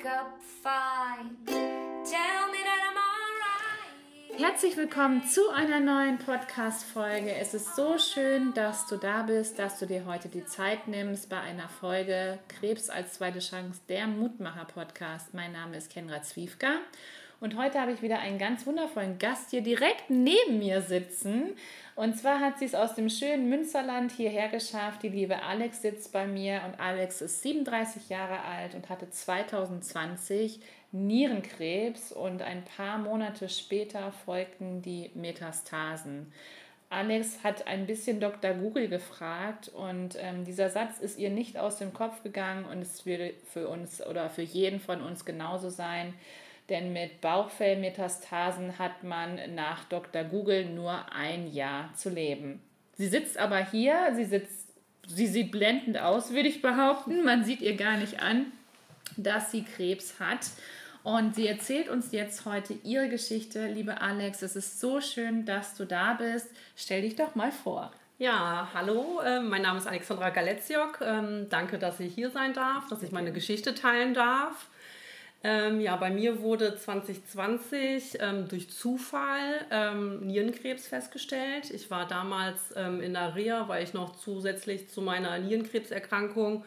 wake up fine. Tell me that I'm. Herzlich willkommen zu einer neuen Podcast-Folge. Es ist so schön, dass du da bist, dass du dir heute die Zeit nimmst bei einer Folge Krebs als zweite Chance, der Mutmacher-Podcast. Mein Name ist Kenra Zwiefka und heute habe ich wieder einen ganz wundervollen Gast hier direkt neben mir sitzen. Und zwar hat sie es aus dem schönen Münsterland hierher geschafft. Die liebe Alex sitzt bei mir und Alex ist 37 Jahre alt und hatte 2020 Nierenkrebs und ein paar Monate später folgten die Metastasen. Alex hat ein bisschen Dr. Google gefragt und ähm, dieser Satz ist ihr nicht aus dem Kopf gegangen und es würde für uns oder für jeden von uns genauso sein. Denn mit Bauchfellmetastasen hat man nach Dr. Google nur ein Jahr zu leben. Sie sitzt aber hier, sie, sitzt, sie sieht blendend aus, würde ich behaupten. Man sieht ihr gar nicht an, dass sie Krebs hat. Und sie erzählt uns jetzt heute ihre Geschichte. Liebe Alex, es ist so schön, dass du da bist. Stell dich doch mal vor. Ja, hallo, äh, mein Name ist Alexandra Galetziok. Ähm, danke, dass ich hier sein darf, dass ich meine Geschichte teilen darf. Ähm, ja, bei mir wurde 2020 ähm, durch Zufall ähm, Nierenkrebs festgestellt. Ich war damals ähm, in der Reha, weil ich noch zusätzlich zu meiner Nierenkrebserkrankung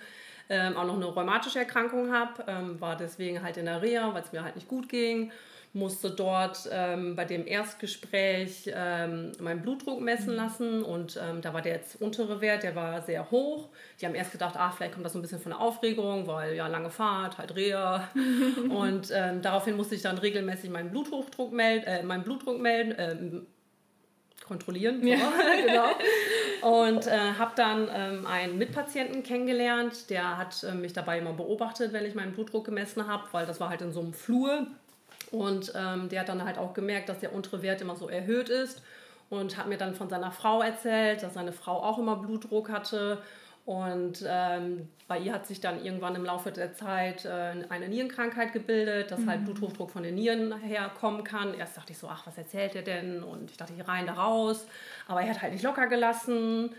ähm, auch noch eine rheumatische Erkrankung habe. Ähm, war deswegen halt in der Reha, weil es mir halt nicht gut ging musste dort ähm, bei dem Erstgespräch ähm, meinen Blutdruck messen lassen und ähm, da war der jetzt untere Wert, der war sehr hoch. Die haben erst gedacht, ah, vielleicht kommt das so ein bisschen von der Aufregung, weil ja lange Fahrt, halt Reha. und ähm, daraufhin musste ich dann regelmäßig meinen Bluthochdruck melden, äh, meinen Blutdruck melden, ähm, kontrollieren. Ja, genau. Und äh, habe dann ähm, einen Mitpatienten kennengelernt, der hat äh, mich dabei immer beobachtet, wenn ich meinen Blutdruck gemessen habe, weil das war halt in so einem Flur. Und ähm, der hat dann halt auch gemerkt, dass der untere Wert immer so erhöht ist und hat mir dann von seiner Frau erzählt, dass seine Frau auch immer Blutdruck hatte. Und ähm, bei ihr hat sich dann irgendwann im Laufe der Zeit äh, eine Nierenkrankheit gebildet, dass halt mhm. halt Bluthochdruck von den Nieren herkommen kann. Erst dachte ich so, ach, was erzählt er denn? Und ich dachte, hier rein, da raus. Aber er hat halt nicht locker gelassen.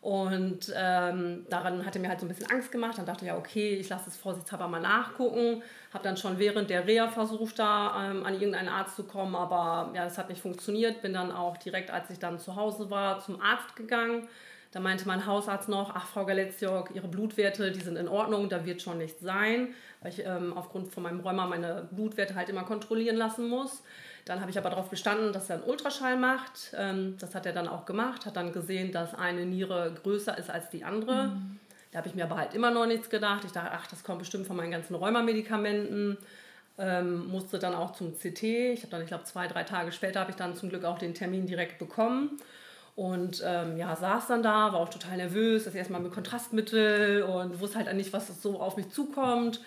Und ähm, daran hatte mir halt so ein bisschen Angst gemacht. Dann dachte ich, ja, okay, ich lasse es vorsichtshalber mal nachgucken. Habe dann schon während der Reha versucht, da ähm, an irgendeinen Arzt zu kommen, aber ja, das hat nicht funktioniert. Bin dann auch direkt, als ich dann zu Hause war, zum Arzt gegangen. Da meinte mein Hausarzt noch, ach Frau Galetziok, Ihre Blutwerte, die sind in Ordnung, da wird schon nichts sein, weil ich ähm, aufgrund von meinem Rheuma meine Blutwerte halt immer kontrollieren lassen muss. Dann habe ich aber darauf bestanden, dass er einen Ultraschall macht. Ähm, das hat er dann auch gemacht, hat dann gesehen, dass eine Niere größer ist als die andere. Mhm. Da habe ich mir aber halt immer noch nichts gedacht. Ich dachte, ach, das kommt bestimmt von meinen ganzen Rheumamedikamenten. Ähm, musste dann auch zum CT. Ich habe dann, ich glaube, zwei, drei Tage später habe ich dann zum Glück auch den Termin direkt bekommen. Und ähm, ja, saß dann da, war auch total nervös, das erstmal mit Kontrastmittel und wusste halt nicht, was so auf mich zukommt.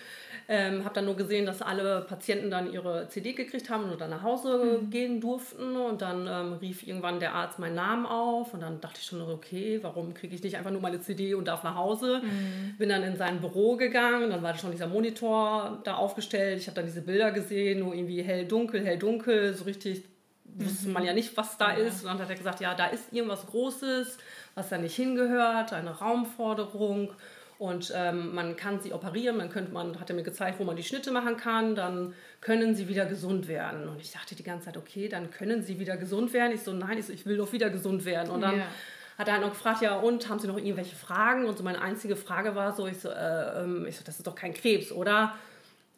Ähm, habe dann nur gesehen, dass alle Patienten dann ihre CD gekriegt haben und dann nach Hause mhm. gehen durften. Und dann ähm, rief irgendwann der Arzt meinen Namen auf. Und dann dachte ich schon, okay, warum kriege ich nicht einfach nur meine CD und darf nach Hause? Mhm. Bin dann in sein Büro gegangen. Dann war schon dieser Monitor da aufgestellt. Ich habe dann diese Bilder gesehen, nur irgendwie hell, dunkel, hell, dunkel, so richtig wusste man ja nicht, was da ja. ist. Und dann hat er gesagt, ja, da ist irgendwas Großes, was da nicht hingehört, eine Raumforderung. Und ähm, man kann sie operieren, man könnte, man hat er mir gezeigt, wo man die Schnitte machen kann, dann können sie wieder gesund werden. Und ich dachte die ganze Zeit, okay, dann können sie wieder gesund werden. Ich so, nein, ich, so, ich will doch wieder gesund werden. Und dann ja. hat er halt noch gefragt, ja, und haben Sie noch irgendwelche Fragen? Und so meine einzige Frage war so, ich so, äh, ähm, ich so das ist doch kein Krebs, oder?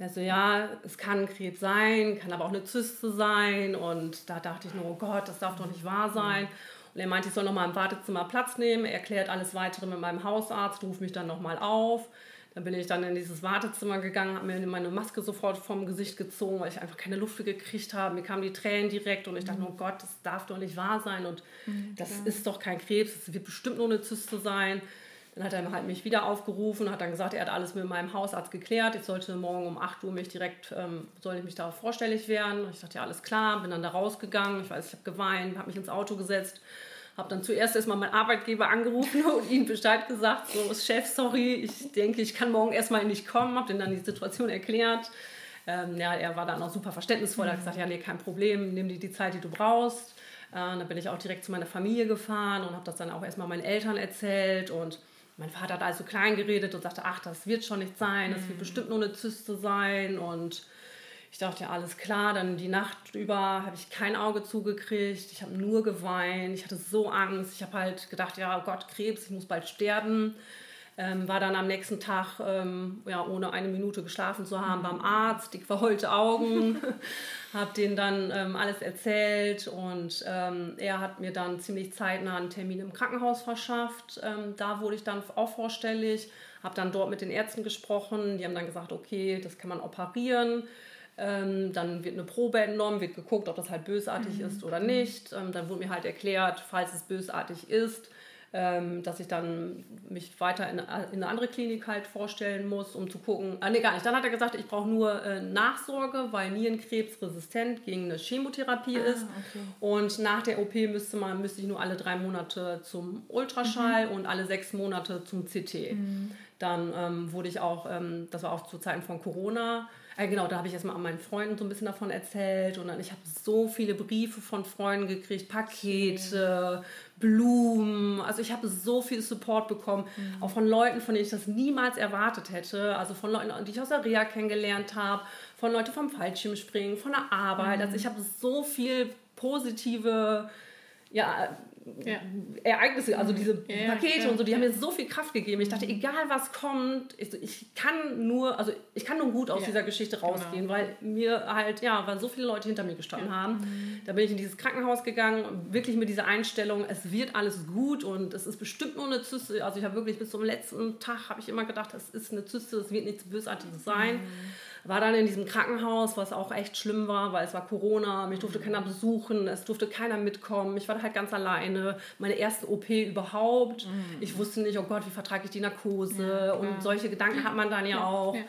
Er so, ja, es kann Krebs sein, kann aber auch eine Zyste sein. Und da dachte ich nur, oh Gott, das darf doch nicht wahr sein. Und er meinte, ich soll nochmal im Wartezimmer Platz nehmen. Er erklärt alles Weitere mit meinem Hausarzt, ruft mich dann nochmal auf. Dann bin ich dann in dieses Wartezimmer gegangen, habe mir meine Maske sofort vom Gesicht gezogen, weil ich einfach keine Luft gekriegt habe. Mir kamen die Tränen direkt und ich dachte, oh Gott, das darf doch nicht wahr sein. Und mhm, das ist doch kein Krebs, das wird bestimmt nur eine Zyste sein. Dann hat er halt mich wieder aufgerufen, hat dann gesagt, er hat alles mit meinem Hausarzt geklärt. Ich sollte morgen um 8 Uhr mich direkt, ähm, soll ich mich da vorstellig werden. Ich dachte, ja, alles klar, bin dann da rausgegangen. Ich weiß, ich habe geweint, habe mich ins Auto gesetzt. Habe dann zuerst erstmal meinen Arbeitgeber angerufen und ihm Bescheid gesagt, so, Chef, sorry, ich denke, ich kann morgen erstmal nicht kommen. Habe ihm dann die Situation erklärt. Ähm, ja, er war dann auch super verständnisvoll. Er hat gesagt, ja, nee, kein Problem, nimm dir die Zeit, die du brauchst. Äh, dann bin ich auch direkt zu meiner Familie gefahren und habe das dann auch erstmal meinen Eltern erzählt und mein Vater hat also klein geredet und sagte, ach, das wird schon nicht sein, das wird bestimmt nur eine Zyste sein. Und ich dachte, ja, alles klar. Dann die Nacht über habe ich kein Auge zugekriegt. Ich habe nur geweint. Ich hatte so Angst. Ich habe halt gedacht, ja, oh Gott, Krebs, ich muss bald sterben. Ähm, war dann am nächsten Tag, ähm, ja, ohne eine Minute geschlafen zu haben, beim Arzt, dick verheulte Augen, habe denen dann ähm, alles erzählt und ähm, er hat mir dann ziemlich zeitnah einen Termin im Krankenhaus verschafft. Ähm, da wurde ich dann auch vorstellig, habe dann dort mit den Ärzten gesprochen, die haben dann gesagt, okay, das kann man operieren. Ähm, dann wird eine Probe entnommen, wird geguckt, ob das halt bösartig ist oder nicht. Ähm, dann wurde mir halt erklärt, falls es bösartig ist, dass ich dann mich weiter in, in, eine andere Klinik halt vorstellen muss, um zu gucken. Ah, nee, gar nicht. Dann hat er gesagt, ich brauche nur äh, Nachsorge, weil Nierenkrebs resistent gegen eine Chemotherapie Ah, ist. okay. Und nach der OP müsste, man, müsste ich nur alle drei Monate zum Ultraschall und alle sechs Monate zum CT. Dann ähm, wurde ich auch, ähm, das war auch zu Zeiten von Corona, äh, genau, da habe ich erstmal an meinen Freunden so ein bisschen davon erzählt und dann, ich habe so viele Briefe von Freunden gekriegt, Pakete, Blumen, also ich habe so viel Support bekommen, auch von Leuten, von denen ich das niemals erwartet hätte, also von Leuten, die ich aus der Reha kennengelernt habe, von Leuten vom Fallschirmspringen, von der Arbeit, also ich habe so viel positive, ja, Ja. Ereignisse, also diese Ja, Pakete und so, die haben mir so viel Kraft gegeben. Ich dachte, egal was kommt, ich, ich kann nur, also ich kann nur gut aus dieser Geschichte rausgehen, weil mir halt, ja, weil so viele Leute hinter mir gestanden haben. Da bin ich in dieses Krankenhaus gegangen, wirklich mit dieser Einstellung, es wird alles gut und es ist bestimmt nur eine Zyste. Also ich habe wirklich bis zum letzten Tag habe ich immer gedacht, es ist eine Zyste, es wird nichts Bösartiges sein. War dann in diesem Krankenhaus, was auch echt schlimm war, weil es war Corona, mich durfte keiner besuchen, es durfte keiner mitkommen. Ich war halt ganz alleine. Meine erste OP überhaupt. Ich wusste nicht, oh Gott, wie vertrage ich die Narkose? und solche Gedanken hat man dann ja, auch. ja.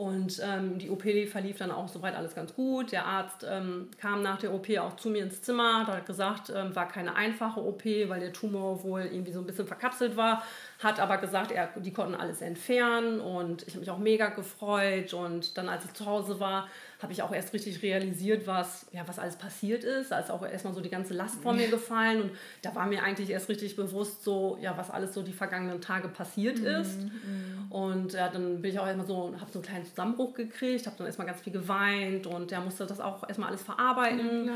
Und ähm, die OP verlief dann auch soweit alles ganz gut. Der Arzt ähm, kam nach der OP auch zu mir ins Zimmer, hat gesagt, ähm, war keine einfache OP, weil der Tumor wohl irgendwie so ein bisschen verkapselt war. Hat aber gesagt, er, die konnten alles entfernen und ich habe mich auch mega gefreut. Und dann, als ich zu Hause war, habe ich auch erst richtig realisiert, was, ja, was alles passiert ist. Da ist auch erstmal so die ganze Last von mir gefallen. Und da war mir eigentlich erst richtig bewusst, so, ja, was alles so die vergangenen Tage passiert ist. Und ja, dann bin ich auch erstmal so, habe so einen kleinen Zusammenbruch gekriegt, habe dann erstmal ganz viel geweint und der musste das auch erstmal alles verarbeiten.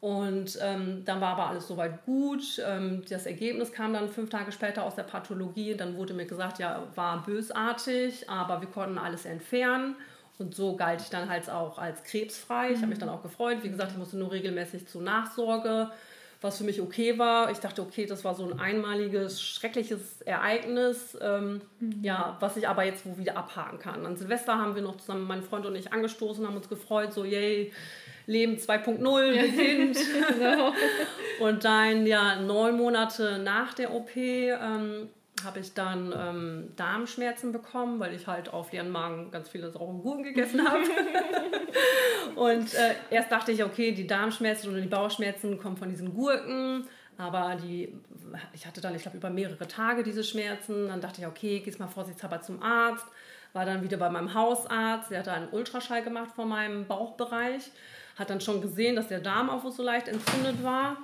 Und ähm, dann war aber alles soweit gut. Ähm, das Ergebnis kam dann fünf Tage später aus der Pathologie. Dann wurde mir gesagt, ja, war bösartig, aber wir konnten alles entfernen. Und so galt ich dann halt auch als krebsfrei. Ich habe mich dann auch gefreut. Wie gesagt, ich musste nur regelmäßig zur Nachsorge, was für mich okay war. Ich dachte, okay, das war so ein einmaliges, schreckliches Ereignis, ähm, ja, was ich aber jetzt wo wieder abhaken kann. An Silvester haben wir noch zusammen, mein Freund und ich, angestoßen, haben uns gefreut, so, yay, Leben 2.0 beginnt. Genau. Und dann, ja, neun Monate nach der OP ähm, habe ich dann ähm, Darmschmerzen bekommen, weil ich halt auf leeren Magen ganz viele saure Gurken gegessen habe. und äh, erst dachte ich, okay, die Darmschmerzen oder die Bauchschmerzen kommen von diesen Gurken. Aber die, ich hatte dann, ich glaube, über mehrere Tage diese Schmerzen. Dann dachte ich, okay, gehst mal vorsichtshalber zum Arzt. War dann wieder bei meinem Hausarzt. Der hat einen Ultraschall gemacht von meinem Bauchbereich. Hat dann schon gesehen, dass der Darm auch so leicht entzündet war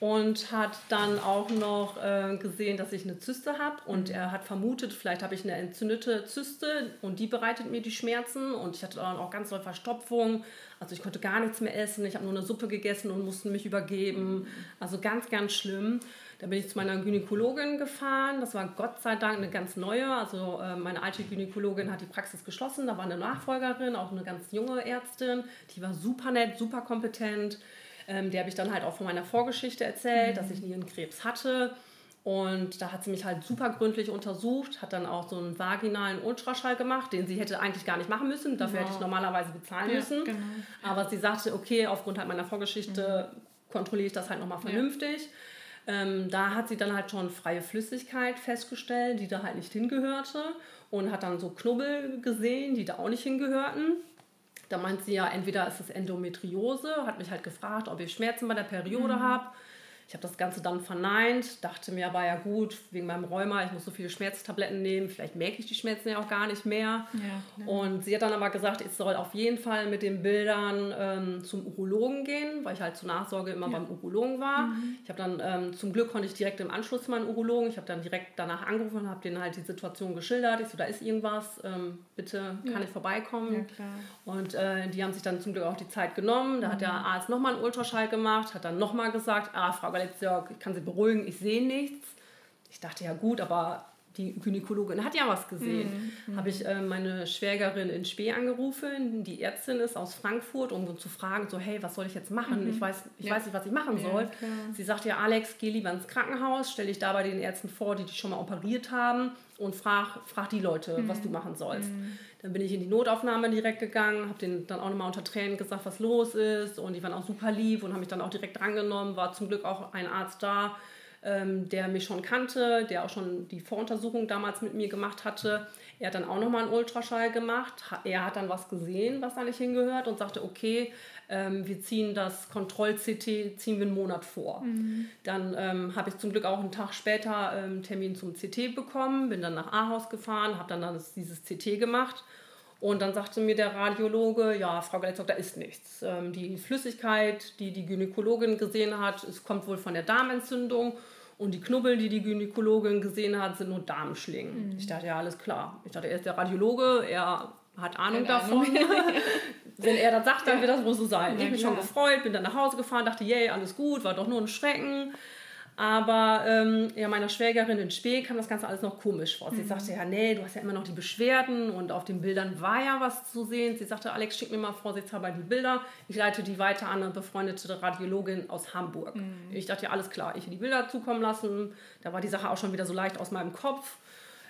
und hat dann auch noch äh, gesehen, dass ich eine Zyste habe und er hat vermutet, vielleicht habe ich eine entzündete Zyste und die bereitet mir die Schmerzen. Und ich hatte dann auch ganz doll Verstopfung, also ich konnte gar nichts mehr essen, ich habe nur eine Suppe gegessen und musste mich übergeben, also ganz, ganz schlimm. Da bin ich zu meiner Gynäkologin gefahren, das war Gott sei Dank eine ganz neue, also äh, meine alte Gynäkologin hat die Praxis geschlossen, da war eine Nachfolgerin, auch eine ganz junge Ärztin, die war super nett, super kompetent. Ähm, der habe ich dann halt auch von meiner Vorgeschichte erzählt, dass ich Nierenkrebs hatte. Und da hat sie mich halt super gründlich untersucht, hat dann auch so einen vaginalen Ultraschall gemacht, den sie hätte eigentlich gar nicht machen müssen. Dafür hätte ich normalerweise bezahlen Ja, müssen. genau. Aber sie sagte, okay, aufgrund halt meiner Vorgeschichte kontrolliere ich das halt nochmal vernünftig. Ähm, da hat sie dann halt schon freie Flüssigkeit festgestellt, die da halt nicht hingehörte. Und hat dann so Knubbel gesehen, die da auch nicht hingehörten. Da meint sie ja, entweder ist es Endometriose, hat mich halt gefragt, ob ich Schmerzen bei der Periode habe. Ich habe das Ganze dann verneint, dachte mir aber ja gut, wegen meinem Rheuma, ich muss so viele Schmerztabletten nehmen, vielleicht merke ich die Schmerzen ja auch gar nicht mehr. Ja, und sie hat dann aber gesagt, ich soll auf jeden Fall mit den Bildern ähm, zum Urologen gehen, weil ich halt zur Nachsorge immer beim Urologen war. Mhm. Ich habe dann, ähm, zum Glück konnte ich direkt im Anschluss zu meinem Urologen, ich habe dann direkt danach angerufen und habe denen halt die Situation geschildert. Ich so, da ist irgendwas, ähm, bitte kann ich vorbeikommen. Ja. Und äh, die haben sich dann zum Glück auch die Zeit genommen. Da hat der Arzt nochmal einen Ultraschall gemacht, hat dann nochmal gesagt, ah, Frau Galeziok, ich kann Sie beruhigen, ich sehe nichts. Ich dachte, ja gut, aber die Gynäkologin hat ja was gesehen. Habe ich äh, meine Schwägerin in Spee angerufen, die Ärztin ist aus Frankfurt, um zu fragen, so hey, was soll ich jetzt machen? Ich, weiß, ich Ja. weiß nicht, was ich machen Ja, soll. klar. Sie sagte ja, Alex, geh lieber ins Krankenhaus, stell dich da bei den Ärzten vor, die dich schon mal operiert haben und frag, frag die Leute, was du machen sollst. Dann bin ich in die Notaufnahme direkt gegangen, habe denen dann auch nochmal unter Tränen gesagt, was los ist und die waren auch super lieb und haben mich dann auch direkt drangenommen. War zum Glück auch ein Arzt da, ähm, der mich schon kannte, der auch schon die Voruntersuchung damals mit mir gemacht hatte. Er hat dann auch nochmal einen Ultraschall gemacht. Er hat dann was gesehen, was da nicht hingehört und sagte, okay, ähm, wir ziehen das Kontroll-CT, ziehen wir einen Monat vor. Dann ähm, habe ich zum Glück auch einen Tag später ähm, einen Termin zum CT bekommen, bin dann nach Ahaus gefahren, habe dann, dann dieses CT gemacht. Und dann sagte mir der Radiologe, ja, Frau Galetzok, da ist nichts. Ähm, die Flüssigkeit, die die Gynäkologin gesehen hat, es kommt wohl von der Darmentzündung. Und die Knubbel, die die Gynäkologin gesehen hat, sind nur Darmschlingen. Ich dachte, ja, alles klar. Ich dachte, er ist der Radiologe, er hat Ahnung Keine davon. Wenn er das sagt, dann wird das wohl so sein. ich Ja, habe mich schon gefreut, bin dann nach Hause gefahren, dachte, yay, alles gut, war doch nur ein Schrecken. Aber ähm, ja, meiner Schwägerin in Spee kam das Ganze alles noch komisch vor. Sie sagte, ja, nee, du hast ja immer noch die Beschwerden und auf den Bildern war ja was zu sehen. Sie sagte, Alex, schick mir mal vorsichtshalber die Bilder. Ich leite die weiter an eine befreundete Radiologin aus Hamburg. Ich dachte, ja, alles klar, ich will die Bilder zukommen lassen. Da war die Sache auch schon wieder so leicht aus meinem Kopf.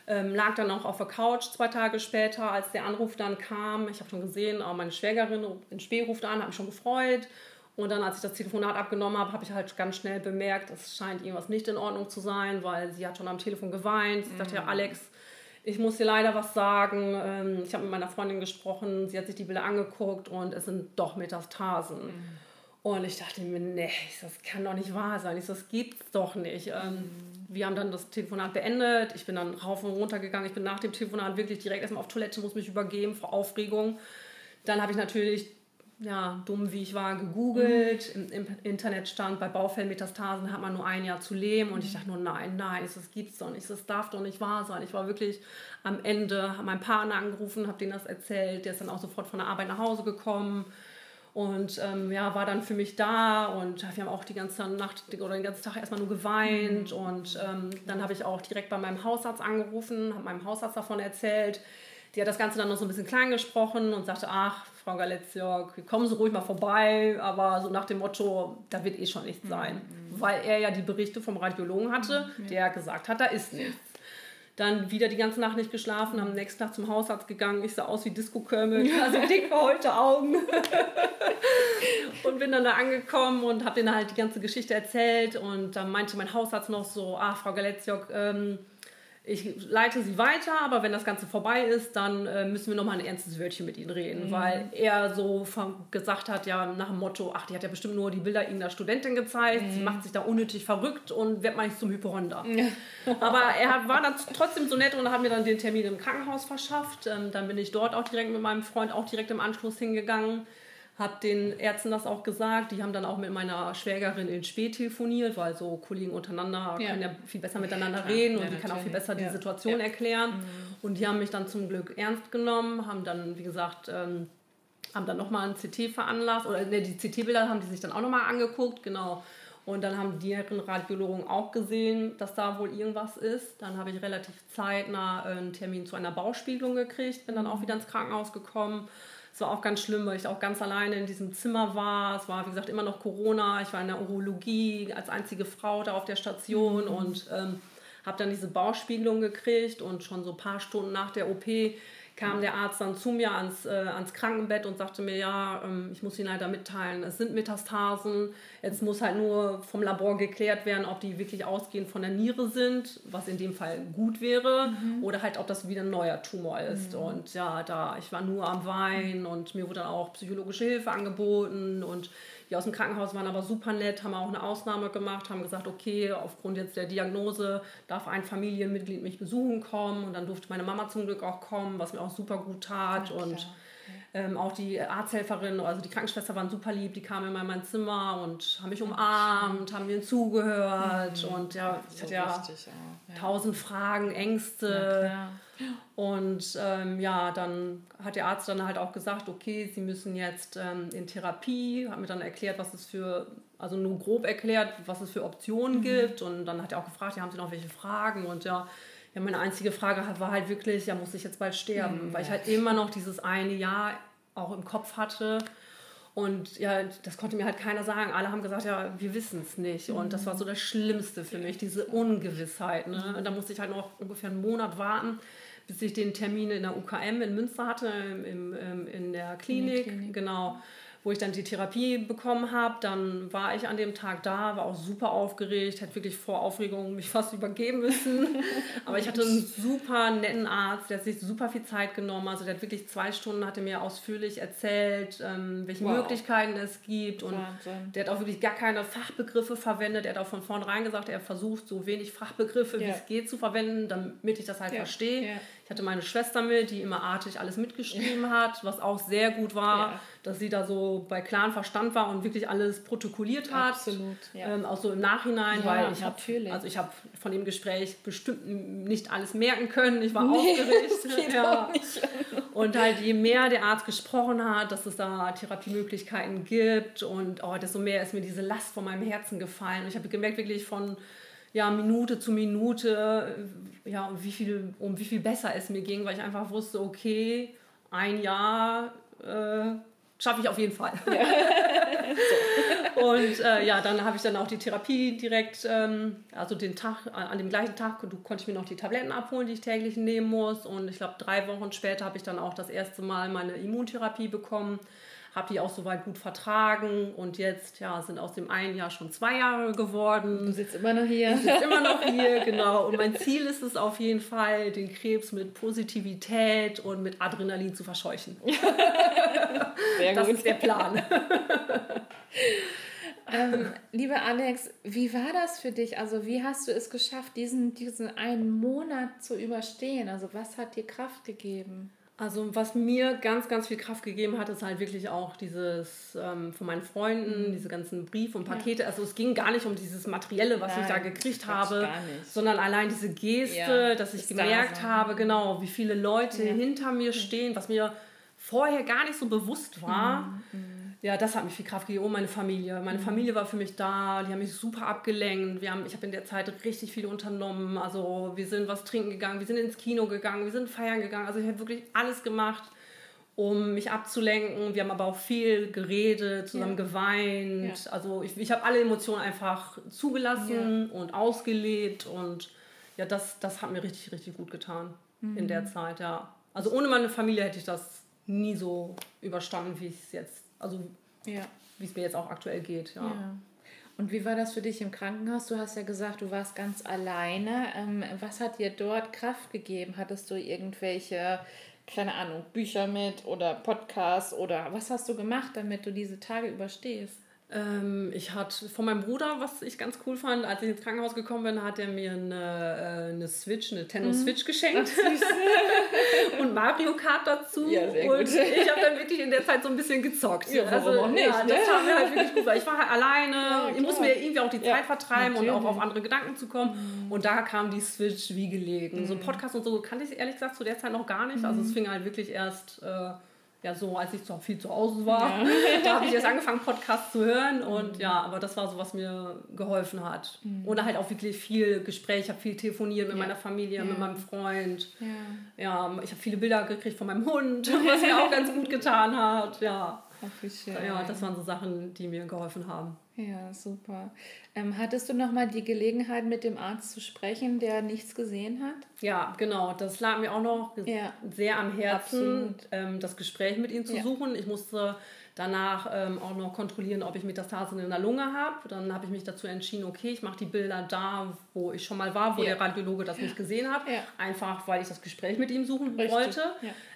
Ähm, lag dann auch auf der Couch zwei Tage später, als der Anruf dann kam. Ich habe schon gesehen, auch meine Schwägerin in Spee ruft an, habe mich schon gefreut. Und dann, als ich das Telefonat abgenommen habe, habe ich halt ganz schnell bemerkt, es scheint irgendwas nicht in Ordnung zu sein, weil sie hat schon am Telefon geweint. Sie sagte, ja, Alex, ich muss dir leider was sagen. Ähm, Ich habe mit meiner Freundin gesprochen, sie hat sich die Bilder angeguckt und es sind doch Metastasen. Und ich dachte mir, nee, das kann doch nicht wahr sein. Ich so, das gibt's doch nicht. Ähm, wir haben dann das Telefonat beendet. Ich bin dann rauf und runter gegangen. Ich bin nach dem Telefonat wirklich direkt erstmal auf Toilette, muss mich übergeben vor Aufregung. Dann habe ich natürlich, ja, dumm wie ich war, gegoogelt. Im, Im Internet stand, bei Baufellmetastasen hat man nur ein Jahr zu leben. Und ich dachte nur, nein, nein, das gibt's doch nicht. Das darf doch nicht wahr sein. Ich war wirklich am Ende, habe meinen Partner angerufen, habe denen das erzählt. Der ist dann auch sofort von der Arbeit nach Hause gekommen und ähm, ja, war dann für mich da und wir haben auch die ganze Nacht oder den ganzen Tag erstmal nur geweint und ähm, dann habe ich auch direkt bei meinem Hausarzt angerufen, habe meinem Hausarzt davon erzählt. Die hat das Ganze dann noch so ein bisschen klein gesprochen und sagte, ach, Frau Galeziok, kommen Sie ruhig mal vorbei, aber so nach dem Motto, da wird eh schon nichts sein. Weil er ja die Berichte vom Radiologen hatte, der gesagt hat, da ist nichts. Dann wieder die ganze Nacht nicht geschlafen, am nächsten Tag zum Hausarzt gegangen. Ich sah aus wie Disco Kermit, also dick verheulte Augen. und bin dann da angekommen und habe denen halt die ganze Geschichte erzählt. Und dann meinte mein Hausarzt noch so, ah, Frau Galeziok, ähm, ich leite sie weiter, aber wenn das Ganze vorbei ist, dann äh, müssen wir nochmal ein ernstes Wörtchen mit ihnen reden, weil er so gesagt hat, ja, nach dem Motto, ach, die hat ja bestimmt nur die Bilder irgendeiner Studentin gezeigt, sie macht sich da unnötig verrückt und wird mal nicht zum Hypochonder. aber er hat, war dann trotzdem so nett und hat mir dann den Termin im Krankenhaus verschafft. Ähm, dann bin ich dort auch direkt mit meinem Freund auch direkt im Anschluss hingegangen. Habe den Ärzten das auch gesagt. Die haben dann auch mit meiner Schwägerin in Spee telefoniert, weil so Kollegen untereinander Ja. können ja viel besser miteinander Klar, reden ja, und die kann auch viel besser die Ja. Situation Ja. erklären. Und die haben mich dann zum Glück ernst genommen, haben dann, wie gesagt, ähm, haben dann nochmal ein CT veranlasst, oder ne, die CT-Bilder haben die sich dann auch nochmal angeguckt, genau. Und dann haben deren Radiologen auch gesehen, dass da wohl irgendwas ist. Dann habe ich relativ zeitnah äh, einen Termin zu einer Bauspiegelung gekriegt, bin dann auch wieder ins Krankenhaus gekommen. Es war auch ganz schlimm, weil ich auch ganz alleine in diesem Zimmer war. Es war, wie gesagt, immer noch Corona. Ich war in der Urologie als einzige Frau da auf der Station und ähm, habe dann diese Bauspiegelung gekriegt und schon so ein paar Stunden nach der OP kam der Arzt dann zu mir ans, äh, ans Krankenbett und sagte mir, ja, ähm, ich muss Ihnen leider mitteilen, es sind Metastasen. Jetzt muss halt nur vom Labor geklärt werden, ob die wirklich ausgehend von der Niere sind, was in dem Fall gut wäre, mhm. oder halt, ob das wieder ein neuer Tumor ist. Mhm. Und ja, da, ich war nur am Weinen und mir wurde dann auch psychologische Hilfe angeboten und die aus dem Krankenhaus waren aber super nett, haben auch eine Ausnahme gemacht, haben gesagt, okay, aufgrund jetzt der Diagnose darf ein Familienmitglied mich besuchen kommen. Und dann durfte meine Mama zum Glück auch kommen, was mir auch super gut tat. Ja, und ähm, auch die Arzthelferin, also die Krankenschwester waren super lieb, die kamen immer in mein Zimmer und haben mich umarmt, haben mir zugehört. Mhm. Und ja, ich hatte ja, ja tausend Fragen, Ängste. Und ähm, ja, dann hat der Arzt dann halt auch gesagt, okay, Sie müssen jetzt ähm, in Therapie, hat mir dann erklärt, was es für, also nur grob erklärt, was es für Optionen mhm. gibt. Und dann hat er auch gefragt, ja, haben Sie noch welche Fragen? Und ja, ja, meine einzige Frage war halt wirklich, ja, muss ich jetzt bald sterben? Mhm. Weil ich halt immer noch dieses eine Jahr auch im Kopf hatte. Und ja, das konnte mir halt keiner sagen. Alle haben gesagt, ja, wir wissen es nicht. Und das war so das Schlimmste für mich, diese Ungewissheit. Ne? Und da musste ich halt noch ungefähr einen Monat warten, bis ich den Termin in der UKM in Münster hatte, im, im, ähm, in der Klinik. In der Klinik. Genau wo ich dann die Therapie bekommen habe. Dann war ich an dem Tag da, war auch super aufgeregt, hätte wirklich vor Aufregung mich fast übergeben müssen. Aber ich hatte einen super netten Arzt, der hat sich super viel Zeit genommen. Also der hat wirklich zwei Stunden, hatte mir ausführlich erzählt, ähm, welche wow. Möglichkeiten es gibt. Und Wahnsinn. der hat auch wirklich gar keine Fachbegriffe verwendet. Er hat auch von vornherein gesagt, er versucht so wenig Fachbegriffe, ja. wie es geht, zu verwenden, damit ich das halt ja. verstehe. Ja. Ich hatte meine Schwester mit, die immer artig alles mitgeschrieben hat, was auch sehr gut war, ja. dass sie da so bei klaren Verstand war und wirklich alles protokolliert hat. Absolut. Ja. Ähm, auch so im Nachhinein, ja, weil ich habe also ich habe von dem Gespräch bestimmt nicht alles merken können. Ich war nee, aufgeregt. ja. Und halt je mehr der Arzt gesprochen hat, dass es da Therapiemöglichkeiten gibt und oh, desto mehr ist mir diese Last von meinem Herzen gefallen. Und ich habe gemerkt wirklich von ja, Minute zu Minute, äh, ja, wie viel, um wie viel besser es mir ging, weil ich einfach wusste, okay, ein Jahr äh, schaffe ich auf jeden Fall. So. Und äh, ja, dann habe ich dann auch die Therapie direkt, ähm, also den Tag, an dem gleichen Tag konnte ich mir noch die Tabletten abholen, die ich täglich nehmen muss. Und ich glaube, drei Wochen später habe ich dann auch das erste Mal meine Immuntherapie bekommen habe die auch soweit gut vertragen und jetzt ja, sind aus dem einen Jahr schon zwei Jahre geworden. Du sitzt immer noch hier. Ich sitze immer noch hier, genau. Und mein Ziel ist es auf jeden Fall, den Krebs mit Positivität und mit Adrenalin zu verscheuchen. Sehr das gut. ist der Plan. ähm, liebe Alex, wie war das für dich? Also wie hast du es geschafft, diesen, diesen einen Monat zu überstehen? Also was hat dir Kraft gegeben? Also was mir ganz, ganz viel Kraft gegeben hat, ist halt wirklich auch dieses ähm, von meinen Freunden, mhm. diese ganzen Briefe und Pakete. Ja. Also es ging gar nicht um dieses Materielle, was Nein, ich da gekriegt habe, sondern allein diese Geste, ja, dass ich gemerkt da habe, genau, wie viele Leute ja. hinter mir stehen, was mir vorher gar nicht so bewusst war. Mhm. mhm ja, das hat mich viel Kraft gegeben. Und meine Familie. Meine mhm. Familie war für mich da. Die haben mich super abgelenkt. Wir haben, ich habe in der Zeit richtig viel unternommen. Also wir sind was trinken gegangen, wir sind ins Kino gegangen, wir sind feiern gegangen. Also ich habe wirklich alles gemacht, um mich abzulenken. Wir haben aber auch viel geredet, zusammen ja. geweint. Ja. Also ich, ich habe alle Emotionen einfach zugelassen ja. und ausgelebt. Und ja, das, das hat mir richtig, richtig gut getan mhm. in der Zeit, ja. Also ohne meine Familie hätte ich das nie so überstanden, wie ich es jetzt also ja. wie es mir jetzt auch aktuell geht. Ja. ja. Und wie war das für dich im Krankenhaus? Du hast ja gesagt, du warst ganz alleine. Ähm, was hat dir dort Kraft gegeben? Hattest du irgendwelche, keine Ahnung, Bücher mit oder Podcasts oder was hast du gemacht, damit du diese Tage überstehst? Ähm, ich hatte von meinem Bruder, was ich ganz cool fand, als ich ins Krankenhaus gekommen bin, hat er mir eine, äh, eine Switch, eine Nintendo mhm. Switch geschenkt. und Mario Kart dazu. Ja, sehr und gut. ich habe dann wirklich in der Zeit so ein bisschen gezockt. Ja, also, auch nicht, ja, ne? das war mir halt wirklich gut, weil ich war halt alleine. Ja, ich muss mir irgendwie auch die Zeit vertreiben natürlich. und auch auf andere Gedanken zu kommen. Mhm. Und da kam die Switch wie gelegen. Mhm. So Podcast und so kannte ich ehrlich gesagt zu der Zeit noch gar nicht. Also es mhm. fing halt wirklich erst... Äh, ja, so als ich zu viel zu Hause war, ja. da habe ich jetzt angefangen, Podcasts zu hören und mhm. ja, aber das war so, was mir geholfen hat. Mhm. Oder halt auch wirklich viel Gespräch, ich habe viel telefoniert mit ja. meiner Familie, ja. mit meinem Freund. Ja, ja ich habe viele Bilder gekriegt von meinem Hund, was mir auch ganz gut getan hat, ja. Wie schön. Ja, das waren so Sachen, die mir geholfen haben. Ja, super. Ähm, hattest du noch mal die Gelegenheit, mit dem Arzt zu sprechen, der nichts gesehen hat? Ja, genau. Das lag mir auch noch Ja. sehr am Herzen, ähm, das Gespräch mit ihm zu Ja. suchen. Ich musste danach ähm, auch noch kontrollieren, ob ich Metastasen in der Lunge habe. Dann habe ich mich dazu entschieden, okay, ich mache die Bilder da, wo ich schon mal war, wo Ja. der Radiologe das nicht gesehen hat. Einfach, weil ich das Gespräch mit ihm suchen Richtig, wollte.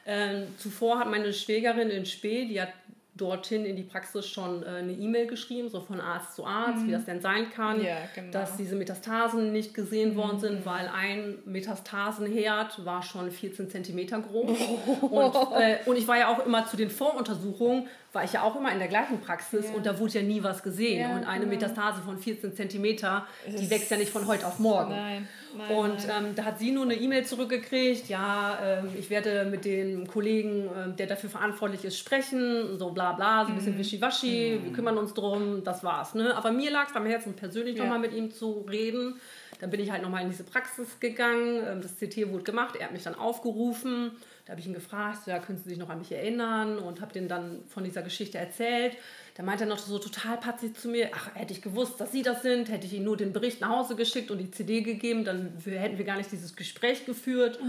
Ähm, zuvor hat meine Schwägerin in Spee, die hat dorthin in die Praxis schon äh, eine E-Mail geschrieben, so von Arzt zu Arzt, wie das denn sein kann, Mhm. Ja, genau. Mhm. dass diese Metastasen nicht gesehen worden sind, weil ein Metastasenherd war schon 14 Zentimeter groß. Und, äh, und ich war ja auch immer zu den Voruntersuchungen, war ich ja auch immer in der gleichen Praxis und da wurde ja nie was gesehen. Ja, und eine genau. Metastase von 14 Zentimeter, die wächst ja nicht von heute auf morgen. Nein, nein. Und ähm, da hat sie nur eine E-Mail zurückgekriegt, ja, ähm, ich werde mit dem Kollegen, ähm, der dafür verantwortlich ist, sprechen, so bla bla, so ein Mhm. bisschen wischiwaschi, wir kümmern uns drum, das war's. Ne? Aber mir lag es am Herzen, persönlich Ja. nochmal mit ihm zu reden. Dann bin ich halt nochmal in diese Praxis gegangen, ähm, das CT wurde gemacht, er hat mich dann aufgerufen, da habe ich ihn gefragt, ja, können Sie sich noch an mich erinnern und habe den dann von dieser Geschichte erzählt. Da meinte er noch so total patzig zu mir, ach, hätte ich gewusst, dass Sie das sind, hätte ich Ihnen nur den Bericht nach Hause geschickt und die CD gegeben, dann hätten wir gar nicht dieses Gespräch geführt.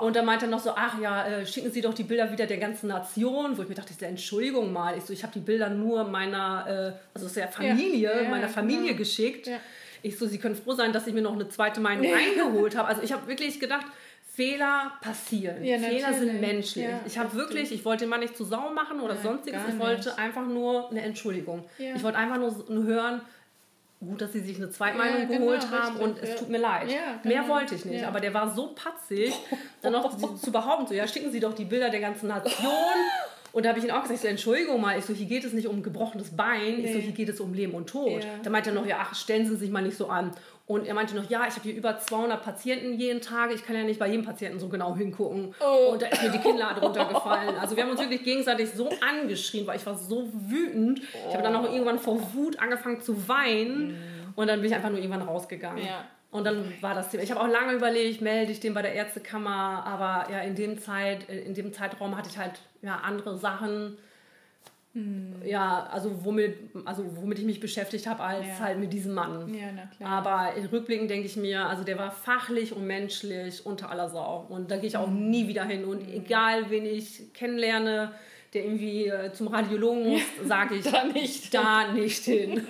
Und dann meinte er noch so, ach ja, äh, schicken Sie doch die Bilder wieder der ganzen Nation, wo ich mir dachte, so, Entschuldigung mal, ich so, ich habe die Bilder nur meiner, äh, also ja Familie, Ja, ja, meiner Familie genau. geschickt. Ja. Ich so, Sie können froh sein, dass ich mir noch eine zweite Meinung eingeholt habe. Also ich habe wirklich gedacht, Fehler passieren. Ja, Fehler sind menschlich. Ja, ich habe wirklich, ich wollte den Mann nicht zu Sau machen oder Nein, sonstiges. Ich wollte nicht. einfach nur eine Entschuldigung. Ja. Ich wollte einfach nur, hören, gut, dass sie sich eine Zweitmeinung genau, geholt haben richtig, und es tut mir leid. Ja, Mehr genau. wollte ich nicht. Aber der war so patzig, dann noch zu, behaupten, so, ja, schicken Sie doch die Bilder der ganzen Nation. Und da habe ich ihn auch gesagt, so, Entschuldigung mal, ich so, hier geht es nicht um gebrochenes Bein, ich so, Nee. hier geht es um Leben und Tod. Ja. Da meinte er noch, ja, ach, stellen Sie sich mal nicht so an. Und er meinte noch, ja, ich habe hier über 200 Patienten jeden Tag, ich kann ja nicht bei jedem Patienten so genau hingucken. Oh. Und da ist mir die Kinnlade runtergefallen. Also wir haben uns wirklich gegenseitig so angeschrien, weil ich war so wütend. Ich habe dann auch irgendwann vor Wut angefangen zu weinen und dann bin ich einfach nur irgendwann rausgegangen. Ja. Und dann war das Thema. Ich habe auch lange überlegt, melde ich den bei der Ärztekammer, aber ja, in dem, Zeit, in dem Zeitraum hatte ich halt ja, andere Sachen, ja, also womit, also womit ich mich beschäftigt habe, als Ja. halt mit diesem Mann. Ja, na klar. Aber rückblickend denke ich mir, also der war fachlich und menschlich unter aller Sau. Und da gehe ich auch nie wieder hin. Und egal, wen ich kennenlerne, der irgendwie äh, zum Radiologen muss, sage ich Da nicht da nicht hin.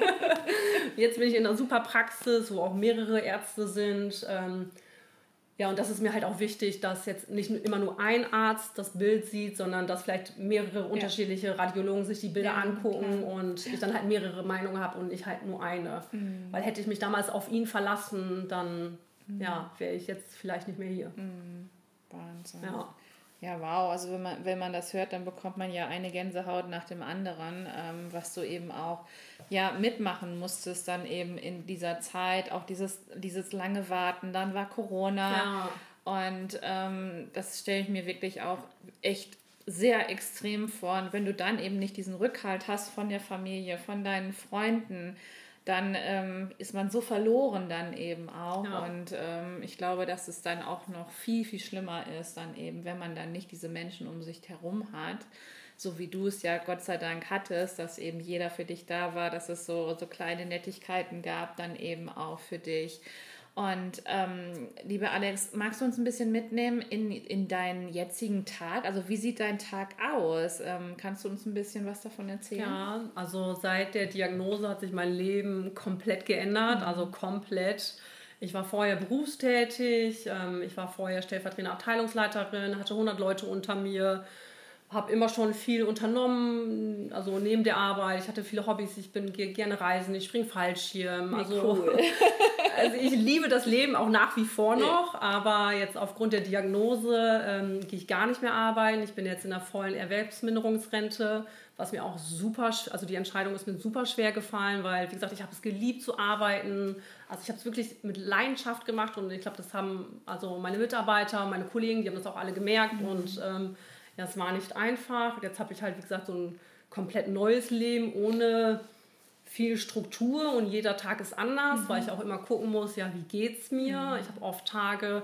Jetzt bin ich in einer super Praxis, wo auch mehrere Ärzte sind. Ähm, ja, und das ist mir halt auch wichtig, dass jetzt nicht immer nur ein Arzt das Bild sieht, sondern dass vielleicht mehrere unterschiedliche Radiologen sich die Bilder Ja, angucken und ich dann halt mehrere Meinungen habe und ich halt nur eine. Mhm. Weil hätte ich mich damals auf ihn verlassen, dann ja, wäre ich jetzt vielleicht nicht mehr hier. Wahnsinn. Ja. Ja, wow. Also wenn man, wenn man das hört, dann bekommt man ja eine Gänsehaut nach dem anderen, ähm, was du eben auch ja, mitmachen musstest dann eben in dieser Zeit, auch dieses, dieses lange Warten, dann war Corona. Ja. Und ähm, das stelle ich mir wirklich auch echt sehr extrem vor. Und wenn du dann eben nicht diesen Rückhalt hast von der Familie, von deinen Freunden, dann ähm, ist man so verloren dann eben auch. Ja. Und ähm, ich glaube, dass es dann auch noch viel, viel schlimmer ist, dann eben, wenn man dann nicht diese Menschen um sich herum hat. So wie du es ja Gott sei Dank hattest, dass eben jeder für dich da war, dass es so, so kleine Nettigkeiten gab, dann eben auch für dich. Und ähm, liebe Alex, magst du uns ein bisschen mitnehmen in, in deinen jetzigen Tag? Also wie sieht dein Tag aus? Ähm, kannst du uns ein bisschen was davon erzählen? Ja, also seit der Diagnose hat sich mein Leben komplett geändert, also komplett. Ich war vorher berufstätig, ähm, ich war vorher stellvertretende Abteilungsleiterin, hatte 100 Leute unter mir, habe immer schon viel unternommen, also neben der Arbeit. Ich hatte viele Hobbys, ich bin gehe gerne reisen, ich springe Fallschirm. Also, also ich liebe das Leben auch nach wie vor noch, aber jetzt aufgrund der Diagnose ähm, gehe ich gar nicht mehr arbeiten. Ich bin jetzt in der vollen Erwerbsminderungsrente, was mir auch super, also die Entscheidung ist mir super schwer gefallen, weil, wie gesagt, ich habe es geliebt zu arbeiten. Also ich habe es wirklich mit Leidenschaft gemacht und ich glaube, das haben also meine Mitarbeiter, meine Kollegen, die haben das auch alle gemerkt und ähm, ja, es war nicht einfach. Jetzt habe ich halt, wie gesagt, so ein komplett neues Leben ohne viel Struktur und jeder Tag ist anders, weil ich auch immer gucken muss, ja, wie geht's mir? Ich habe oft Tage,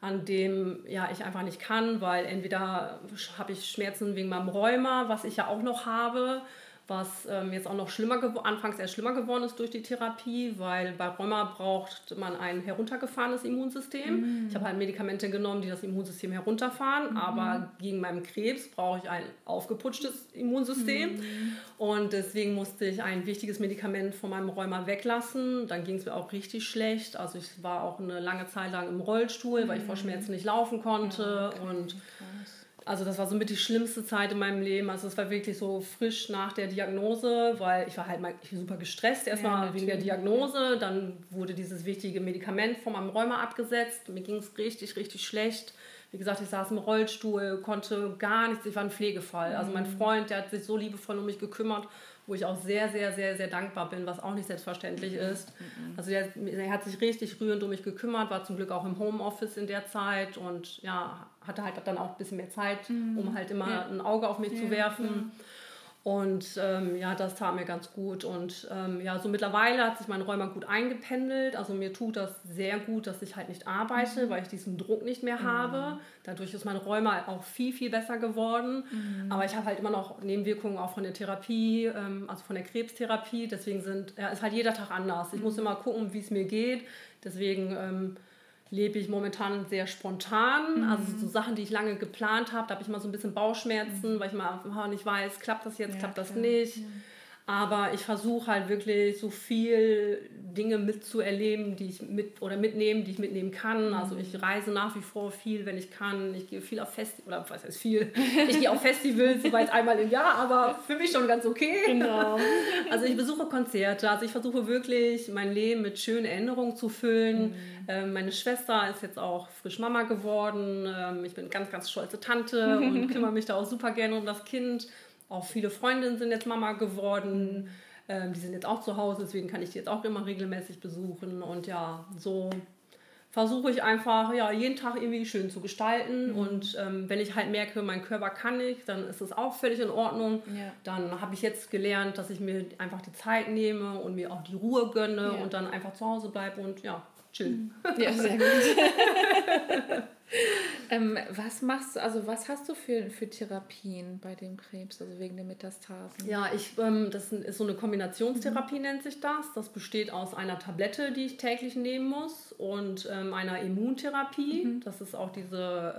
an dem ja, ich einfach nicht kann, weil entweder habe ich Schmerzen wegen meinem Rheuma, was ich ja auch noch habe, was ähm, jetzt auch noch schlimmer anfangs erst schlimmer geworden ist durch die Therapie, weil bei Rheuma braucht man ein heruntergefahrenes Immunsystem. Mhm. Ich habe halt Medikamente genommen, die das Immunsystem herunterfahren, mhm. aber gegen meinen Krebs brauche ich ein aufgeputschtes Immunsystem mhm. und deswegen musste ich ein wichtiges Medikament von meinem Rheuma weglassen. Dann ging es mir auch richtig schlecht. Also ich war auch eine lange Zeit lang im Rollstuhl, weil ich vor mhm. Schmerzen nicht laufen konnte ja, okay. und Krass also das war somit die schlimmste Zeit in meinem Leben. Also es war wirklich so frisch nach der Diagnose, weil ich war halt mal super gestresst erstmal ja, wegen der Diagnose. Dann wurde dieses wichtige Medikament von meinem Rheuma abgesetzt. Mir ging es richtig, richtig schlecht. Wie gesagt, ich saß im Rollstuhl, konnte gar nichts. Ich war ein Pflegefall. Also mein mhm. Freund, der hat sich so liebevoll um mich gekümmert wo ich auch sehr, sehr, sehr, sehr dankbar bin, was auch nicht selbstverständlich mhm. ist. Also er, er, hat sich richtig rührend um mich gekümmert, war zum Glück auch im Homeoffice in der Zeit und ja, hatte halt dann auch ein bisschen mehr Zeit, mhm. um halt immer ja. ein Auge auf mich ja, zu werfen. Und ähm, ja, das tat mir ganz gut. Und ähm, ja, so mittlerweile hat sich mein Rheuma gut eingependelt. Also mir tut das sehr gut, dass ich halt nicht arbeite, mhm. weil ich diesen Druck nicht mehr mhm. habe. Dadurch ist mein Rheuma auch viel, viel besser geworden. Mhm. Aber ich habe halt immer noch Nebenwirkungen auch von der Therapie, ähm, also von der Krebstherapie. Deswegen sind, ja, ist halt jeder Tag anders. Ich muss mhm. immer gucken, wie es mir geht. Deswegen ähm, lebe ich momentan sehr spontan. Mhm. Also so Sachen, die ich lange geplant habe, da habe ich mal so ein bisschen Bauchschmerzen, mhm. weil ich mal nicht weiß, klappt das jetzt, ja, klappt das klar. nicht. Ja. Aber ich versuche halt wirklich so viel Dinge mitzuerleben, die ich mit oder mitnehmen, die ich mitnehmen kann. Mhm. Also ich reise nach wie vor viel, wenn ich kann. Ich gehe viel auf Festivals, oder was heißt viel? Ich gehe auf Festivals, soweit einmal im Jahr, aber für mich schon ganz okay. Genau. Also ich besuche Konzerte. Also ich versuche wirklich mein Leben mit schönen Erinnerungen zu füllen. Mhm. Ähm, meine Schwester ist jetzt auch frisch Mama geworden. Ähm, ich bin ganz, ganz stolze Tante und kümmere mich da auch super gerne um das Kind. Auch viele Freundinnen sind jetzt Mama geworden. Ähm, die sind jetzt auch zu Hause, deswegen kann ich die jetzt auch immer regelmäßig besuchen. Und ja, so versuche ich einfach ja, jeden Tag irgendwie schön zu gestalten. Mhm. Und ähm, wenn ich halt merke, mein Körper kann nicht, dann ist es auch völlig in Ordnung. Ja. Dann habe ich jetzt gelernt, dass ich mir einfach die Zeit nehme und mir auch die Ruhe gönne ja. und dann einfach zu Hause bleibe und ja, chillen. Mhm. Ja, sehr gut. ähm, was machst du, also was hast du für, für Therapien bei dem Krebs, also wegen der Metastasen? Ja, ich, ähm, das ist so eine Kombinationstherapie, mhm. nennt sich das. Das besteht aus einer Tablette, die ich täglich nehmen muss, und ähm, einer Immuntherapie. Mhm. Das ist auch diese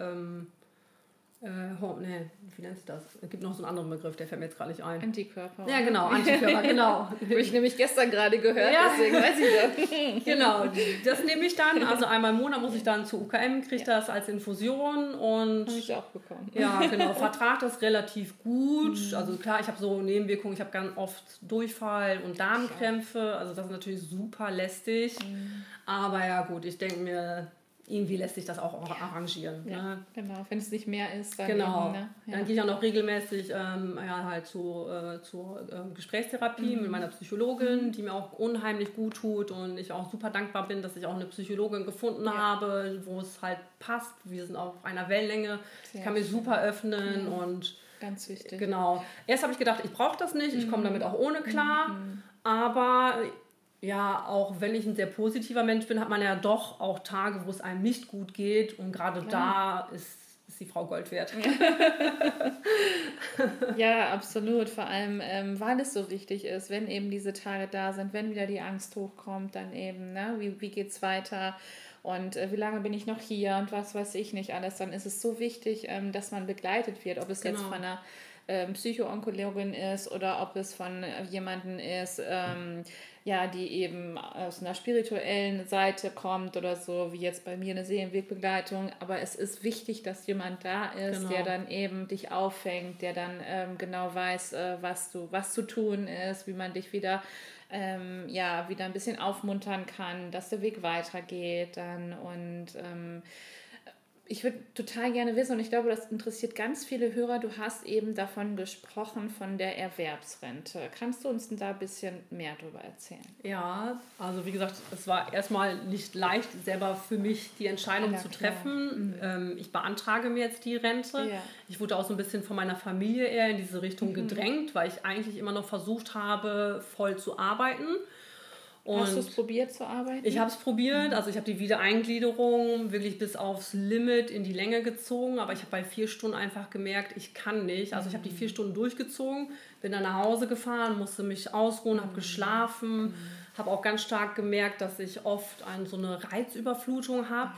äh, nee, wie nennt sich das? Es gibt noch so einen anderen Begriff, der fällt mir jetzt gerade nicht ein. Antikörper. Ja, genau, Antikörper, genau. Habe ich nämlich gestern gerade gehört, ja. deswegen weiß ich das. genau, das nehme ich dann. Also einmal im Monat muss ich dann zu UKM, kriege ja. das als Infusion und. Habe ich auch bekommen. Ja, genau. Vertrag das relativ gut. Mhm. Also klar, ich habe so Nebenwirkungen, ich habe ganz oft Durchfall und Darmkrämpfe. Also das ist natürlich super lästig. Mhm. Aber ja, gut, ich denke mir, irgendwie lässt sich das auch arrangieren. Ja, ne? Genau, wenn es nicht mehr ist, dann. Genau. Ne? Ja. Dann gehe ich auch noch regelmäßig ähm, ja, halt zu, äh, zur äh, Gesprächstherapie mhm. mit meiner Psychologin, mhm. die mir auch unheimlich gut tut und ich auch super dankbar bin, dass ich auch eine Psychologin gefunden ja. habe, wo es halt passt. Wir sind auf einer Wellenlänge. Sehr ich kann mich super öffnen und. Ganz wichtig. Genau. Erst habe ich gedacht, ich brauche das nicht, ich komme mhm. damit auch ohne klar. Mhm. Aber ja, auch wenn ich ein sehr positiver Mensch bin, hat man ja doch auch Tage, wo es einem nicht gut geht. Und gerade ja. da ist, ist die Frau Gold wert. ja, absolut. Vor allem, ähm, weil es so wichtig ist, wenn eben diese Tage da sind, wenn wieder die Angst hochkommt, dann eben, ne, wie, wie geht es weiter? und äh, wie lange bin ich noch hier und was weiß ich nicht alles, dann ist es so wichtig, ähm, dass man begleitet wird, ob es genau. jetzt von einer ähm, Psychoonkologin ist oder ob es von äh, jemandem ist, ähm, ja, die eben aus einer spirituellen Seite kommt oder so, wie jetzt bei mir eine Seelenwegbegleitung. Aber es ist wichtig, dass jemand da ist, genau. der dann eben dich auffängt, der dann ähm, genau weiß, äh, was, du, was zu tun ist, wie man dich wieder ähm, ja, wieder ein bisschen aufmuntern kann, dass der Weg weitergeht dann und ähm, ich würde total gerne wissen, und ich glaube, das interessiert ganz viele Hörer, du hast eben davon gesprochen, von der Erwerbsrente. Kannst du uns denn da ein bisschen mehr darüber erzählen? Ja, also wie gesagt, es war erstmal nicht leicht, selber für mich die Entscheidung ja, zu treffen. Mhm. Ähm, ich beantrage mir jetzt die Rente. Ja. Ich wurde auch so ein bisschen von meiner Familie eher in diese Richtung mhm. gedrängt, weil ich eigentlich immer noch versucht habe, voll zu arbeiten. Und Hast du es probiert zu arbeiten? ich habe es probiert, also ich habe die Wiedereingliederung wirklich bis aufs Limit in die Länge gezogen, aber ich habe bei vier Stunden einfach gemerkt, ich kann nicht. Also ich habe die vier Stunden durchgezogen, bin dann nach Hause gefahren, musste mich ausruhen, habe geschlafen, habe auch ganz stark gemerkt, dass ich oft ein, so eine Reizüberflutung habe.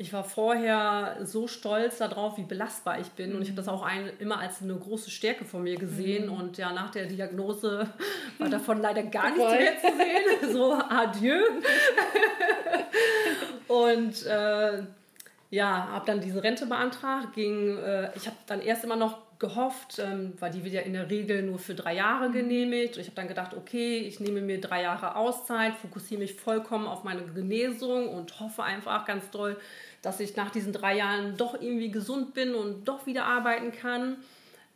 Ich war vorher so stolz darauf, wie belastbar ich bin. Und ich habe das auch ein, immer als eine große Stärke von mir gesehen. Und ja, nach der Diagnose war davon leider gar nichts mehr zu sehen. So, adieu. Und äh, ja, habe dann diese Rente beantragt. Ging, äh, ich habe dann erst immer noch gehofft, ähm, weil die wird ja in der Regel nur für drei Jahre genehmigt. Und ich habe dann gedacht, okay, ich nehme mir drei Jahre Auszeit, fokussiere mich vollkommen auf meine Genesung und hoffe einfach ganz doll, dass ich nach diesen drei Jahren doch irgendwie gesund bin und doch wieder arbeiten kann.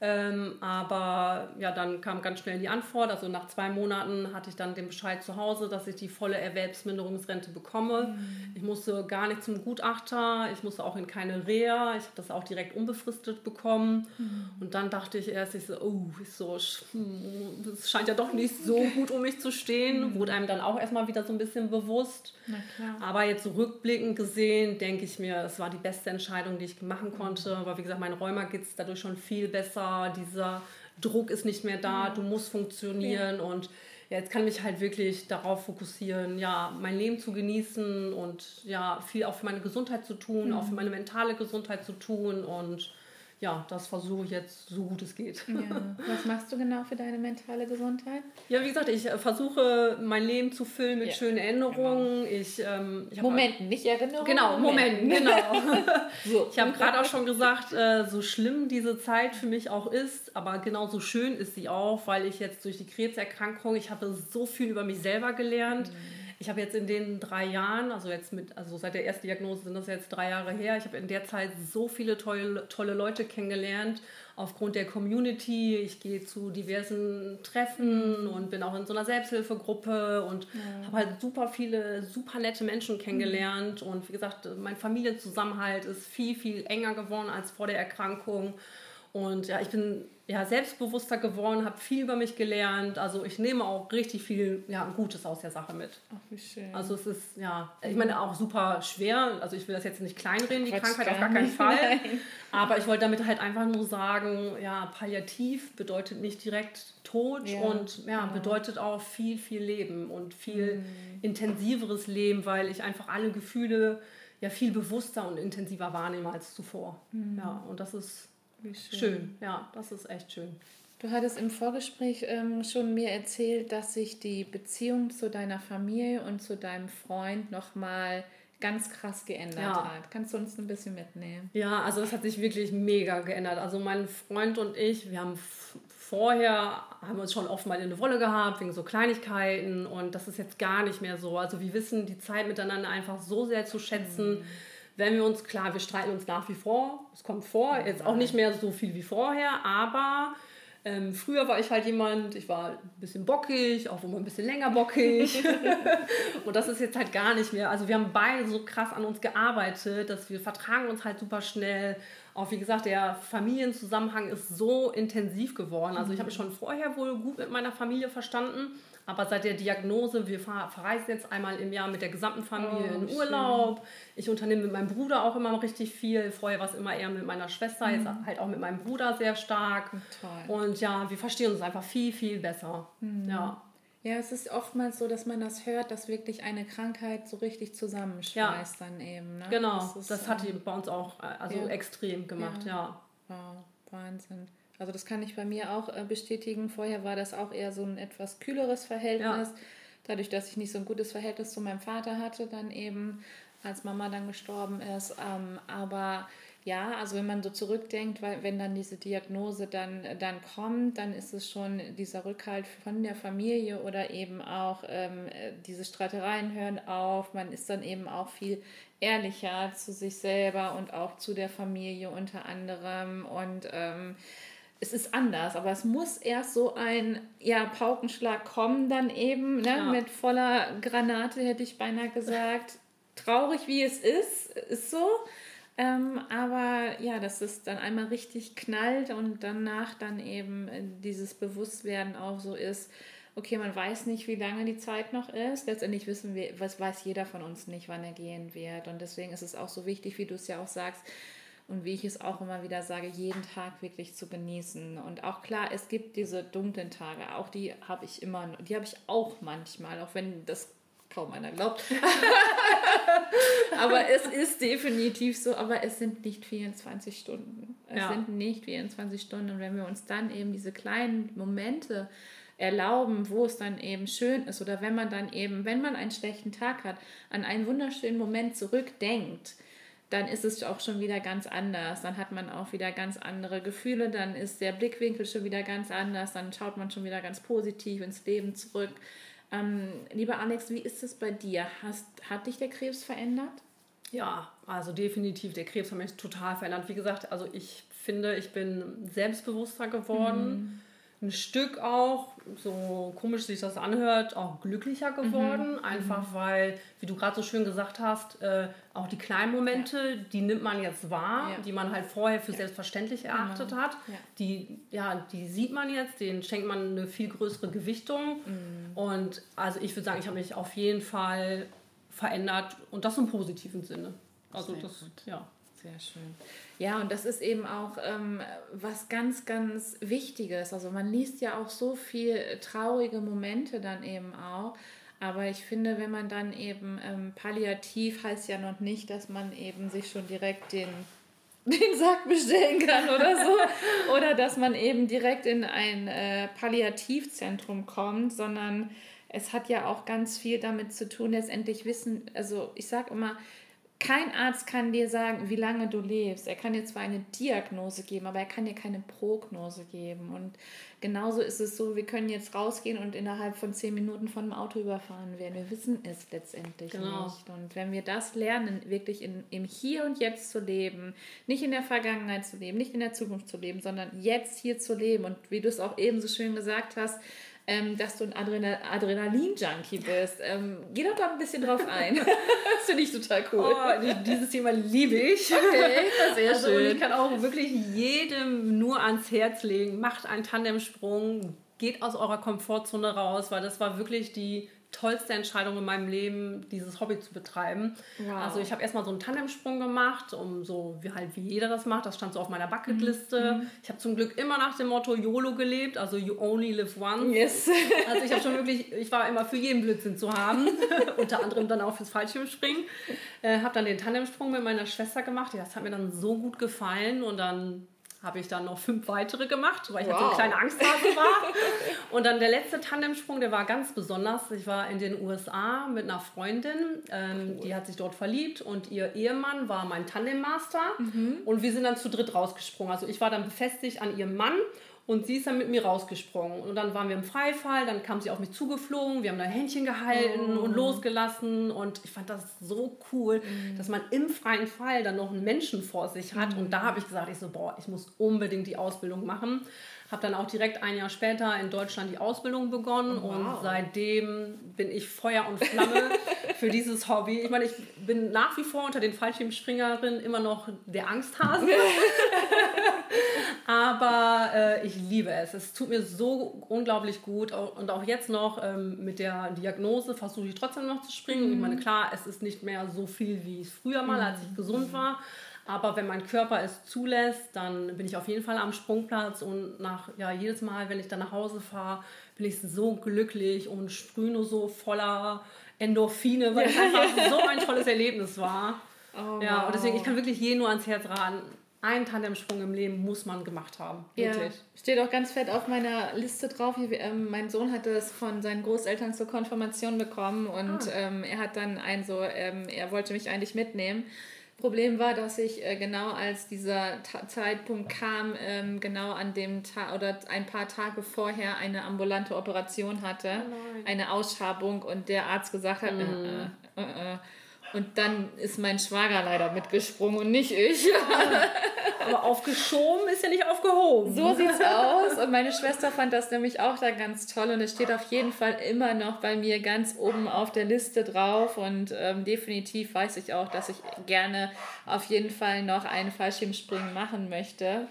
Ähm, aber ja, dann kam ganz schnell die Antwort. Also nach zwei Monaten hatte ich dann den Bescheid zu Hause, dass ich die volle Erwerbsminderungsrente bekomme. Ich musste gar nicht zum Gutachter, ich musste auch in keine Reha. Ich habe das auch direkt unbefristet bekommen. Und dann dachte ich erst, ich so, oh, ich so, es scheint ja doch nicht so gut um mich zu stehen. Wurde einem dann auch erstmal wieder so ein bisschen bewusst. Aber jetzt so rückblickend gesehen, denke ich mir, es war die beste Entscheidung, die ich machen konnte. Weil, wie gesagt, mein Rheuma geht es dadurch schon viel besser. Dieser Druck ist nicht mehr da, du musst funktionieren. Und ja, jetzt kann ich mich halt wirklich darauf fokussieren, ja, mein Leben zu genießen und ja, viel auch für meine Gesundheit zu tun, auch für meine mentale Gesundheit zu tun. Und ja, das versuche ich jetzt so gut es geht. Ja. Was machst du genau für deine mentale Gesundheit? Ja, wie gesagt, ich äh, versuche mein Leben zu füllen mit Ja, schönen Erinnerungen. Ich, ähm, ich Momenten, nicht Erinnerungen. Genau, Moment, genau. So. Ich habe gerade auch schon gesagt, äh, so schlimm diese Zeit für mich auch ist, aber genauso schön ist sie auch, weil ich jetzt durch die Krebserkrankung, ich habe so viel über mich selber gelernt. Ich habe jetzt in den drei Jahren, also jetzt mit, also seit der ersten Diagnose sind das jetzt drei Jahre her, ich habe in der Zeit so viele tolle, tolle Leute kennengelernt aufgrund der Community. Ich gehe zu diversen Treffen und bin auch in so einer Selbsthilfegruppe und habe halt super viele, super nette Menschen kennengelernt. Und wie gesagt, mein Familienzusammenhalt ist viel, viel enger geworden als vor der Erkrankung. Und ja, ich bin ja, selbstbewusster geworden, habe viel über mich gelernt. Also ich nehme auch richtig viel ja, Gutes aus der Sache mit. Ach, wie schön. Also es ist, ja, ich meine auch super schwer. Also ich will das jetzt nicht kleinreden, die Quatsch, Krankheit auf gar keinen nicht. Fall. Nein. Aber ich wollte damit halt einfach nur sagen, ja, palliativ bedeutet nicht direkt Tod Ja, und ja, genau. bedeutet auch viel, viel Leben und viel Mhm. intensiveres Leben, weil ich einfach alle Gefühle ja viel bewusster und intensiver wahrnehme als zuvor. Mhm. Ja, und das ist schön. schön. Ja, das ist echt schön. Du hattest im Vorgespräch ähm, schon mir erzählt, dass sich die Beziehung zu deiner Familie und zu deinem Freund nochmal ganz krass geändert Ja. hat. Kannst du uns ein bisschen mitnehmen? Ja, also das hat sich wirklich mega geändert. Also mein Freund und ich, wir haben vorher, haben uns schon oft mal in eine Wolle gehabt, wegen so Kleinigkeiten und das ist jetzt gar nicht mehr so. Also wir wissen die Zeit miteinander einfach so sehr zu schätzen. Wenn wir uns, klar, wir streiten uns nach wie vor, es kommt vor, jetzt auch nicht mehr so viel wie vorher, aber ähm, früher war ich halt jemand, ich war ein bisschen bockig, auch immer ein bisschen länger bockig. Und das ist jetzt halt gar nicht mehr. Also wir haben beide so krass an uns gearbeitet, dass wir vertragen uns halt super schnell. Auch wie gesagt, der Familienzusammenhang ist so intensiv geworden. Also ich habe mich schon vorher wohl gut mit meiner Familie verstanden. Aber seit der Diagnose, wir ver- verreisen jetzt einmal im Jahr mit der gesamten Familie Oh, in schön. Urlaub. Ich unternehme mit meinem Bruder auch immer richtig viel. Vorher war es immer eher mit meiner Schwester, jetzt halt auch mit meinem Bruder sehr stark. Toll. Und ja, wir verstehen uns einfach viel, viel besser. Ja. Ja, es ist oftmals so, dass man das hört, dass wirklich eine Krankheit so richtig zusammenschweißt dann eben. Ne? Genau, ist, das hat ähm, bei uns auch äh, also ja. extrem gemacht, ja. Wow, Wahnsinn. Also das kann ich bei mir auch äh, bestätigen. Vorher war das auch eher so ein etwas kühleres Verhältnis. Dadurch, dass ich nicht so ein gutes Verhältnis zu meinem Vater hatte, dann eben, als Mama dann gestorben ist. Ähm, aber ja, also wenn man so zurückdenkt, weil wenn dann diese Diagnose dann, dann kommt, dann ist es schon dieser Rückhalt von der Familie oder eben auch ähm, äh, diese Streitereien hören auf. Man ist dann eben auch viel ehrlicher zu sich selber und auch zu der Familie unter anderem. Und ähm, es ist anders, aber es muss erst so ein ja, Paukenschlag kommen, dann eben, ne, Ja. mit voller Granate, hätte ich beinahe gesagt. Traurig wie es ist, ist so. Ähm, aber ja, dass es dann einmal richtig knallt und danach dann eben äh, dieses Bewusstwerden auch so ist, okay, man weiß nicht, wie lange die Zeit noch ist. Letztendlich wissen wir, was weiß jeder von uns nicht, wann er gehen wird. Und deswegen ist es auch so wichtig, wie du es ja auch sagst, und wie ich es auch immer wieder sage, jeden Tag wirklich zu genießen. Und auch klar, es gibt diese dunklen Tage, auch die habe ich immer, die habe ich auch manchmal, auch wenn das kaum einer glaubt. aber es ist definitiv so, aber es sind nicht 24 Stunden. Es ja. sind nicht 24 Stunden. Und wenn wir uns dann eben diese kleinen Momente erlauben, wo es dann eben schön ist oder wenn man dann eben, wenn man einen schlechten Tag hat, an einen wunderschönen Moment zurückdenkt, dann ist es auch schon wieder ganz anders. Dann hat man auch wieder ganz andere Gefühle, dann ist der Blickwinkel schon wieder ganz anders, dann schaut man schon wieder ganz positiv ins Leben zurück. Ähm, lieber Alex, wie ist es bei dir? Hast, hat dich der Krebs verändert? Ja, also definitiv. Der Krebs hat mich total verändert. Wie gesagt, also ich finde, ich bin selbstbewusster geworden. Mhm ein Stück auch, so komisch sich das anhört, auch glücklicher geworden. Mhm. Einfach mhm. weil, wie du gerade so schön gesagt hast, äh, auch die kleinen Momente, ja. die nimmt man jetzt wahr, ja. die man halt vorher für ja. selbstverständlich erachtet genau. hat. Die, ja, die sieht man jetzt, denen schenkt man eine viel größere Gewichtung. Mhm. Und also ich würde sagen, ich habe mich auf jeden Fall verändert und das im positiven Sinne. Also Sehr das, gut. ja. Sehr schön. Ja, und das ist eben auch ähm, was ganz, ganz Wichtiges. Also man liest ja auch so viel traurige Momente dann eben auch. Aber ich finde, wenn man dann eben ähm, palliativ heißt ja noch nicht, dass man eben sich schon direkt den, den Sack bestellen kann oder so. oder dass man eben direkt in ein äh, Palliativzentrum kommt, sondern es hat ja auch ganz viel damit zu tun, letztendlich wissen, also ich sage immer, kein Arzt kann dir sagen, wie lange du lebst. Er kann dir zwar eine Diagnose geben, aber er kann dir keine Prognose geben. Und genauso ist es so, wir können jetzt rausgehen und innerhalb von zehn Minuten von einem Auto überfahren werden. Wir wissen es letztendlich genau. nicht. Und wenn wir das lernen, wirklich in, im Hier und Jetzt zu leben, nicht in der Vergangenheit zu leben, nicht in der Zukunft zu leben, sondern jetzt hier zu leben und wie du es auch eben so schön gesagt hast, ähm, dass du ein Adrenal Adrenalin-Junkie bist. Ähm, geh doch da ein bisschen drauf ein. das finde ich total cool. Oh, dieses Thema liebe ich. Okay, sehr also, schön. Und ich kann auch wirklich jedem nur ans Herz legen, macht einen Tandemsprung, geht aus eurer Komfortzone raus, weil das war wirklich die tollste Entscheidung in meinem Leben, dieses Hobby zu betreiben. Wow. Also ich habe erstmal so einen Tandemsprung gemacht, um so wie halt wie jeder das macht. Das stand so auf meiner Bucketliste. Mhm. Ich habe zum Glück immer nach dem Motto YOLO gelebt, also you only live once. Yes. Also ich habe schon wirklich, ich war immer für jeden Blödsinn zu haben, unter anderem dann auch fürs Fallschirmspringen. Äh, habe dann den Tandemsprung mit meiner Schwester gemacht. Ja, das hat mir dann so gut gefallen und dann habe ich dann noch fünf weitere gemacht, weil ich wow. so eine kleine Angsthase war. und dann der letzte Tandemsprung, der war ganz besonders. Ich war in den USA mit einer Freundin, ähm, cool. die hat sich dort verliebt und ihr Ehemann war mein Tandemmaster. Mhm. Und wir sind dann zu dritt rausgesprungen. Also ich war dann befestigt an ihrem Mann und sie ist dann mit mir rausgesprungen. Und dann waren wir im Freifall, dann kam sie auf mich zugeflogen, wir haben da Händchen gehalten oh. und losgelassen. Und ich fand das so cool, mhm. dass man im freien Fall dann noch einen Menschen vor sich hat. Mhm. Und da habe ich gesagt, ich so, boah, ich muss unbedingt die Ausbildung machen. Habe dann auch direkt ein Jahr später in Deutschland die Ausbildung begonnen oh, wow. und seitdem bin ich Feuer und Flamme für dieses Hobby. Ich meine, ich bin nach wie vor unter den Fallschirmspringerinnen immer noch der Angsthase. Aber äh, ich liebe es. Es tut mir so unglaublich gut. Und auch jetzt noch ähm, mit der Diagnose versuche ich trotzdem noch zu springen. Mhm. Ich meine, klar, es ist nicht mehr so viel, wie es früher mal, als ich gesund war. Aber wenn mein Körper es zulässt, dann bin ich auf jeden Fall am Sprungplatz und nach ja, jedes Mal, wenn ich dann nach Hause fahre, bin ich so glücklich und sprühe so voller Endorphine, weil es einfach so ein tolles Erlebnis war. Oh, ja, wow. und deswegen, ich kann wirklich jeden nur ans Herz raten. Einen Tandemsprung im Leben muss man gemacht haben. Wirklich. Ja, steht auch ganz fett auf meiner Liste drauf. Ähm, mein Sohn hat es von seinen Großeltern zur Konfirmation bekommen und ah. ähm, er hat dann ein so, ähm, er wollte mich eigentlich mitnehmen. Problem war, dass ich äh, genau als dieser Ta Zeitpunkt kam, ähm, genau an dem Tag oder ein paar Tage vorher eine ambulante Operation hatte, oh eine Ausschabung und der Arzt gesagt hat, mm. äh, äh, äh und dann ist mein Schwager leider mitgesprungen und nicht ich. Aber aufgeschoben ist ja nicht aufgehoben. So sieht's aus. Und meine Schwester fand das nämlich auch da ganz toll. Und es steht auf jeden Fall immer noch bei mir ganz oben auf der Liste drauf. Und ähm, definitiv weiß ich auch, dass ich gerne auf jeden Fall noch einen Fallschirmspringen machen möchte.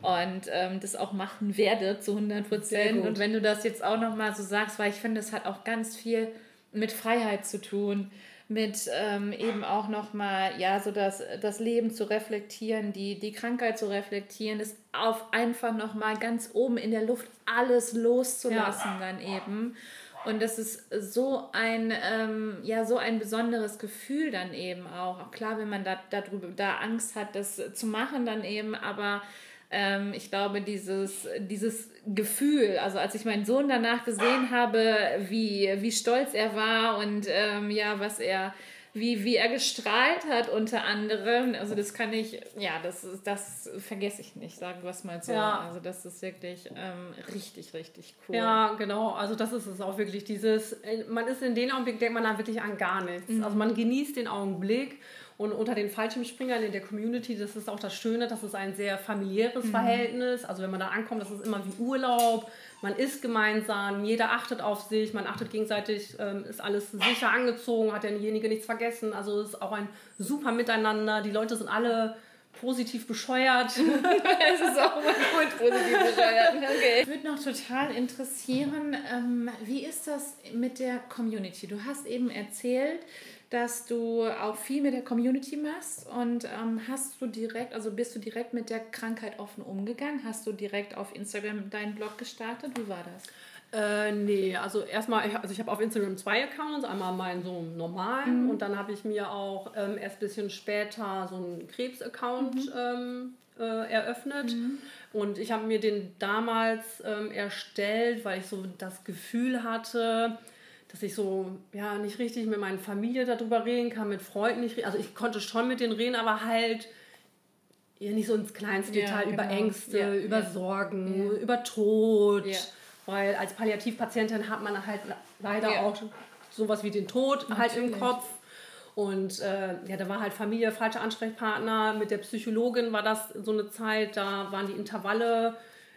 und ähm, das auch machen werde zu 100 Prozent. Und wenn du das jetzt auch nochmal so sagst, weil ich finde, es hat auch ganz viel mit Freiheit zu tun, mit ähm, eben auch nochmal, ja, so das, das Leben zu reflektieren, die, die Krankheit zu reflektieren, das auf einfach nochmal ganz oben in der Luft alles loszulassen ja. dann eben. Und das ist so ein, ähm, ja, so ein besonderes Gefühl dann eben auch. Auch klar, wenn man da, darüber, da Angst hat, das zu machen dann eben, aber ähm, ich glaube, dieses, dieses Gefühl, also als ich meinen Sohn danach gesehen habe, wie, wie stolz er war und ähm, ja, was er, wie, wie er gestrahlt hat unter anderem, also das kann ich, ja, das, das vergesse ich nicht, sagen wir es mal so. Ja. Also das ist wirklich ähm, richtig, richtig cool. Ja, genau, also das ist es auch wirklich, dieses, äh, man ist in dem Augenblick, denkt man da wirklich an gar nichts. Mhm. Also man genießt den Augenblick und unter den Fallschirmspringern in der Community, das ist auch das Schöne, das ist ein sehr familiäres mhm. Verhältnis. Also wenn man da ankommt, das ist immer wie Urlaub. Man isst gemeinsam, jeder achtet auf sich, man achtet gegenseitig, ähm, ist alles sicher angezogen, hat derjenige nichts vergessen. Also es ist auch ein super Miteinander. Die Leute sind alle positiv bescheuert. es ist auch immer gut, positiv bescheuert. Okay. Ich würde noch total interessieren, ähm, wie ist das mit der Community? Du hast eben erzählt, dass du auch viel mit der Community machst und ähm, hast du direkt, also bist du direkt mit der Krankheit offen umgegangen? Hast du direkt auf Instagram deinen Blog gestartet? Wie war das? Äh, nee, also erstmal, also ich habe auf Instagram zwei Accounts, einmal meinen so normalen mhm. und dann habe ich mir auch ähm, erst ein bisschen später so einen Krebs-Account mhm. ähm, äh, eröffnet. Mhm. Und ich habe mir den damals ähm, erstellt, weil ich so das Gefühl hatte, dass ich so ja nicht richtig mit meiner Familie darüber reden kann, mit Freunden nicht reden. Also ich konnte schon mit denen reden, aber halt ja, nicht so ins kleinste ja, Detail genau. über Ängste, ja, über ja. Sorgen, über Tod. Weil als Palliativpatientin hat man halt leider auch sowas wie den Tod Natürlich. halt im Kopf. Und äh, ja, da war halt Familie falscher Ansprechpartner. Mit der Psychologin war das so eine Zeit, da waren die Intervalle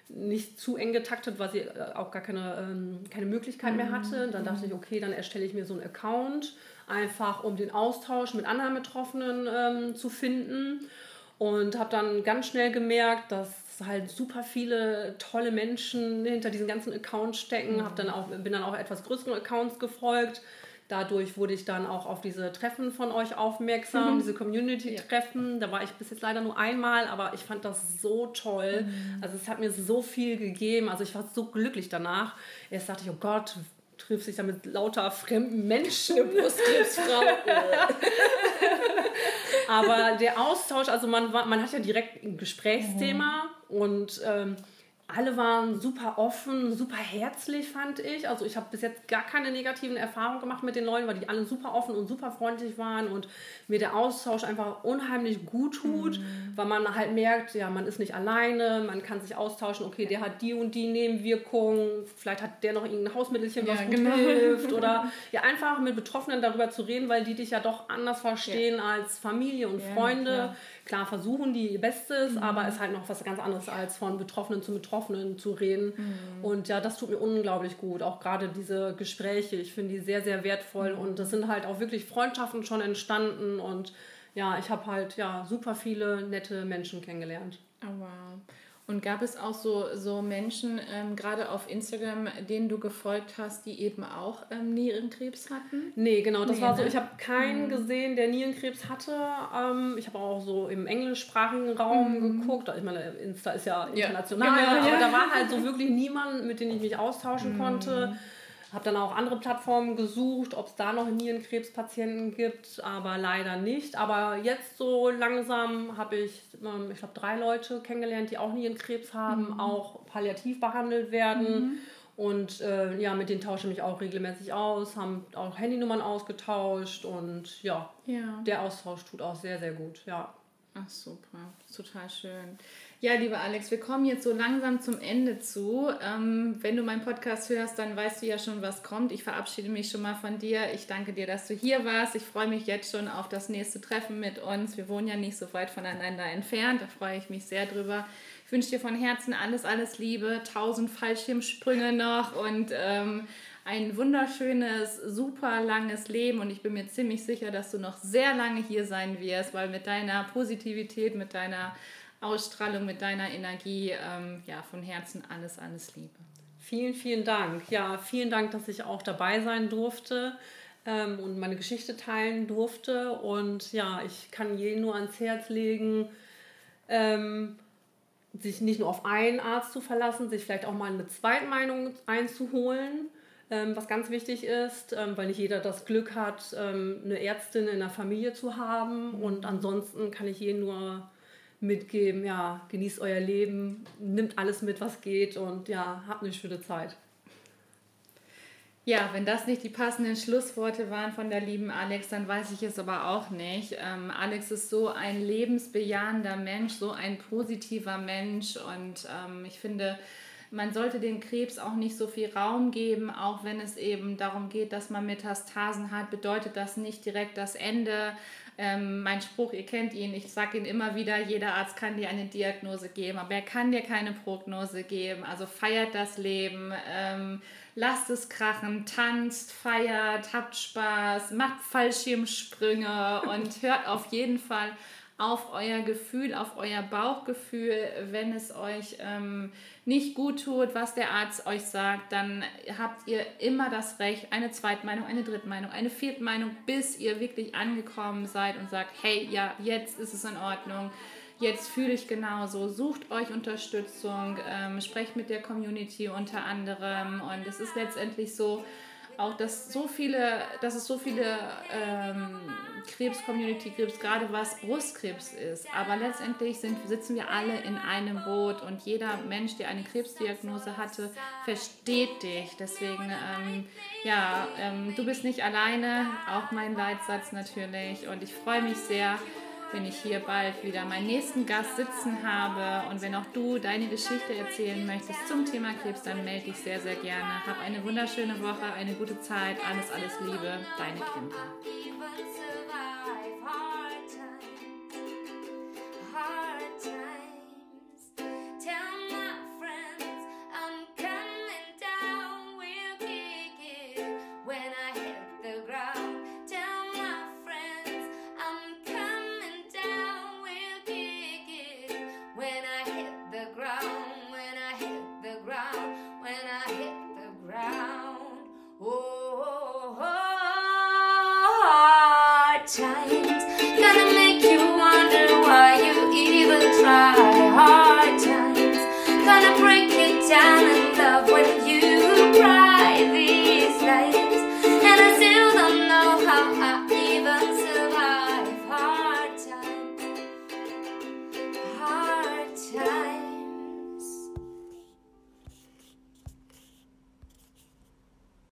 nicht zu eng getaktet, weil sie äh, auch gar keine, ähm, keine Möglichkeit mehr hatte. Dann dachte ich, okay, dann erstelle ich mir so einen Account, einfach um den Austausch mit anderen Betroffenen ähm, zu finden. Und habe dann ganz schnell gemerkt, dass halt super viele tolle Menschen hinter diesen ganzen Accounts stecken. Mhm. Hab dann auch, bin dann auch etwas größeren Accounts gefolgt Dadurch wurde ich dann auch auf diese Treffen von euch aufmerksam, mhm. diese Community-Treffen. Da war ich bis jetzt leider nur einmal, aber ich fand das so toll. Mhm. Also es hat mir so viel gegeben. Also ich war so glücklich danach. Erst dachte ich, oh Gott, trifft sich da mit lauter fremden Menschen. Eine Brustkrebsfrau. aber der Austausch, also man, war, man hat ja direkt ein Gesprächsthema mhm. und ähm, alle waren super offen, super herzlich, fand ich. Also ich habe bis jetzt gar keine negativen Erfahrungen gemacht mit den Leuten, weil die alle super offen und super freundlich waren und mir der Austausch einfach unheimlich gut tut, mhm. weil man halt merkt, ja, man ist nicht alleine, man kann sich austauschen, okay, der hat die und die Nebenwirkungen, vielleicht hat der noch irgendein Hausmittelchen, was ja, gut genau. hilft oder ja, einfach mit Betroffenen darüber zu reden, weil die dich ja doch anders verstehen ja. als Familie und ja, Freunde. Klar klar versuchen die ihr Bestes, mhm. aber ist halt noch was ganz anderes als von Betroffenen zu Betroffenen zu reden. Mhm. Und ja, das tut mir unglaublich gut. Auch gerade diese Gespräche, ich finde die sehr, sehr wertvoll mhm. und das sind halt auch wirklich Freundschaften schon entstanden und ja, ich habe halt ja super viele nette Menschen kennengelernt. Oh, wow. Und gab es auch so, so Menschen, ähm, gerade auf Instagram, denen du gefolgt hast, die eben auch ähm, Nierenkrebs hatten? Nee, genau, das nee, war so. Ne? Ich habe keinen mhm. gesehen, der Nierenkrebs hatte. Ähm, ich habe auch so im englischsprachigen Raum mhm. geguckt. Ich meine, Insta ist ja international, ja, genau, aber ja. da war halt so wirklich niemand, mit dem ich mich austauschen mhm. konnte. Habe dann auch andere Plattformen gesucht, ob es da noch Nierenkrebspatienten gibt, aber leider nicht. Aber jetzt so langsam habe ich, ähm, ich glaube, drei Leute kennengelernt, die auch Nierenkrebs haben, mhm. auch palliativ behandelt werden. Mhm. Und äh, ja, mit denen tausche ich mich auch regelmäßig aus, haben auch Handynummern ausgetauscht und ja, ja, der Austausch tut auch sehr, sehr gut, ja. Ach super, total schön. Ja, lieber Alex, wir kommen jetzt so langsam zum Ende zu. Ähm, wenn du meinen Podcast hörst, dann weißt du ja schon, was kommt. Ich verabschiede mich schon mal von dir. Ich danke dir, dass du hier warst. Ich freue mich jetzt schon auf das nächste Treffen mit uns. Wir wohnen ja nicht so weit voneinander entfernt. Da freue ich mich sehr drüber. Ich wünsche dir von Herzen alles, alles Liebe, tausend Fallschirmsprünge noch und ähm, ein wunderschönes, super langes Leben und ich bin mir ziemlich sicher, dass du noch sehr lange hier sein wirst, weil mit deiner Positivität, mit deiner Ausstrahlung, mit deiner Energie. Ähm, ja, von Herzen alles, alles Liebe. Vielen, vielen Dank. Ja, vielen Dank, dass ich auch dabei sein durfte ähm, und meine Geschichte teilen durfte. Und ja, ich kann jeden nur ans Herz legen, ähm, sich nicht nur auf einen Arzt zu verlassen, sich vielleicht auch mal eine Zweitmeinung einzuholen. Ähm, was ganz wichtig ist, ähm, weil nicht jeder das Glück hat, ähm, eine Ärztin in der Familie zu haben. Und ansonsten kann ich jeden nur mitgeben, ja, genießt euer Leben, nimmt alles mit, was geht und ja, habt eine schöne Zeit. Ja, wenn das nicht die passenden Schlussworte waren von der lieben Alex, dann weiß ich es aber auch nicht. Ähm, Alex ist so ein lebensbejahender Mensch, so ein positiver Mensch und ähm, ich finde, man sollte den Krebs auch nicht so viel Raum geben, auch wenn es eben darum geht, dass man Metastasen hat, bedeutet das nicht direkt das Ende. Ähm, mein Spruch, ihr kennt ihn, ich sage ihn immer wieder, jeder Arzt kann dir eine Diagnose geben, aber er kann dir keine Prognose geben. Also feiert das Leben, ähm, lasst es krachen, tanzt, feiert, habt Spaß, macht Fallschirmsprünge und hört auf jeden Fall auf euer Gefühl, auf euer Bauchgefühl, wenn es euch ähm, nicht gut tut, was der Arzt euch sagt, dann habt ihr immer das Recht, eine Zweitmeinung, eine Drittmeinung, eine Viertmeinung, bis ihr wirklich angekommen seid und sagt, hey, ja, jetzt ist es in Ordnung, jetzt fühle ich genauso, sucht euch Unterstützung, ähm, sprecht mit der Community unter anderem und es ist letztendlich so, auch, dass so viele, dass es so viele ähm, Krebs-Community Krebs, gerade was Brustkrebs ist. Aber letztendlich sind, sitzen wir alle in einem Boot und jeder Mensch, der eine Krebsdiagnose hatte, versteht dich. Deswegen, ähm, ja, ähm, du bist nicht alleine, auch mein Leitsatz natürlich. Und ich freue mich sehr, wenn ich hier bald wieder meinen nächsten Gast sitzen habe. Und wenn auch du deine Geschichte erzählen möchtest zum Thema Krebs, dann melde dich sehr, sehr gerne. Hab eine wunderschöne Woche, eine gute Zeit. Alles, alles Liebe. Deine Kinder.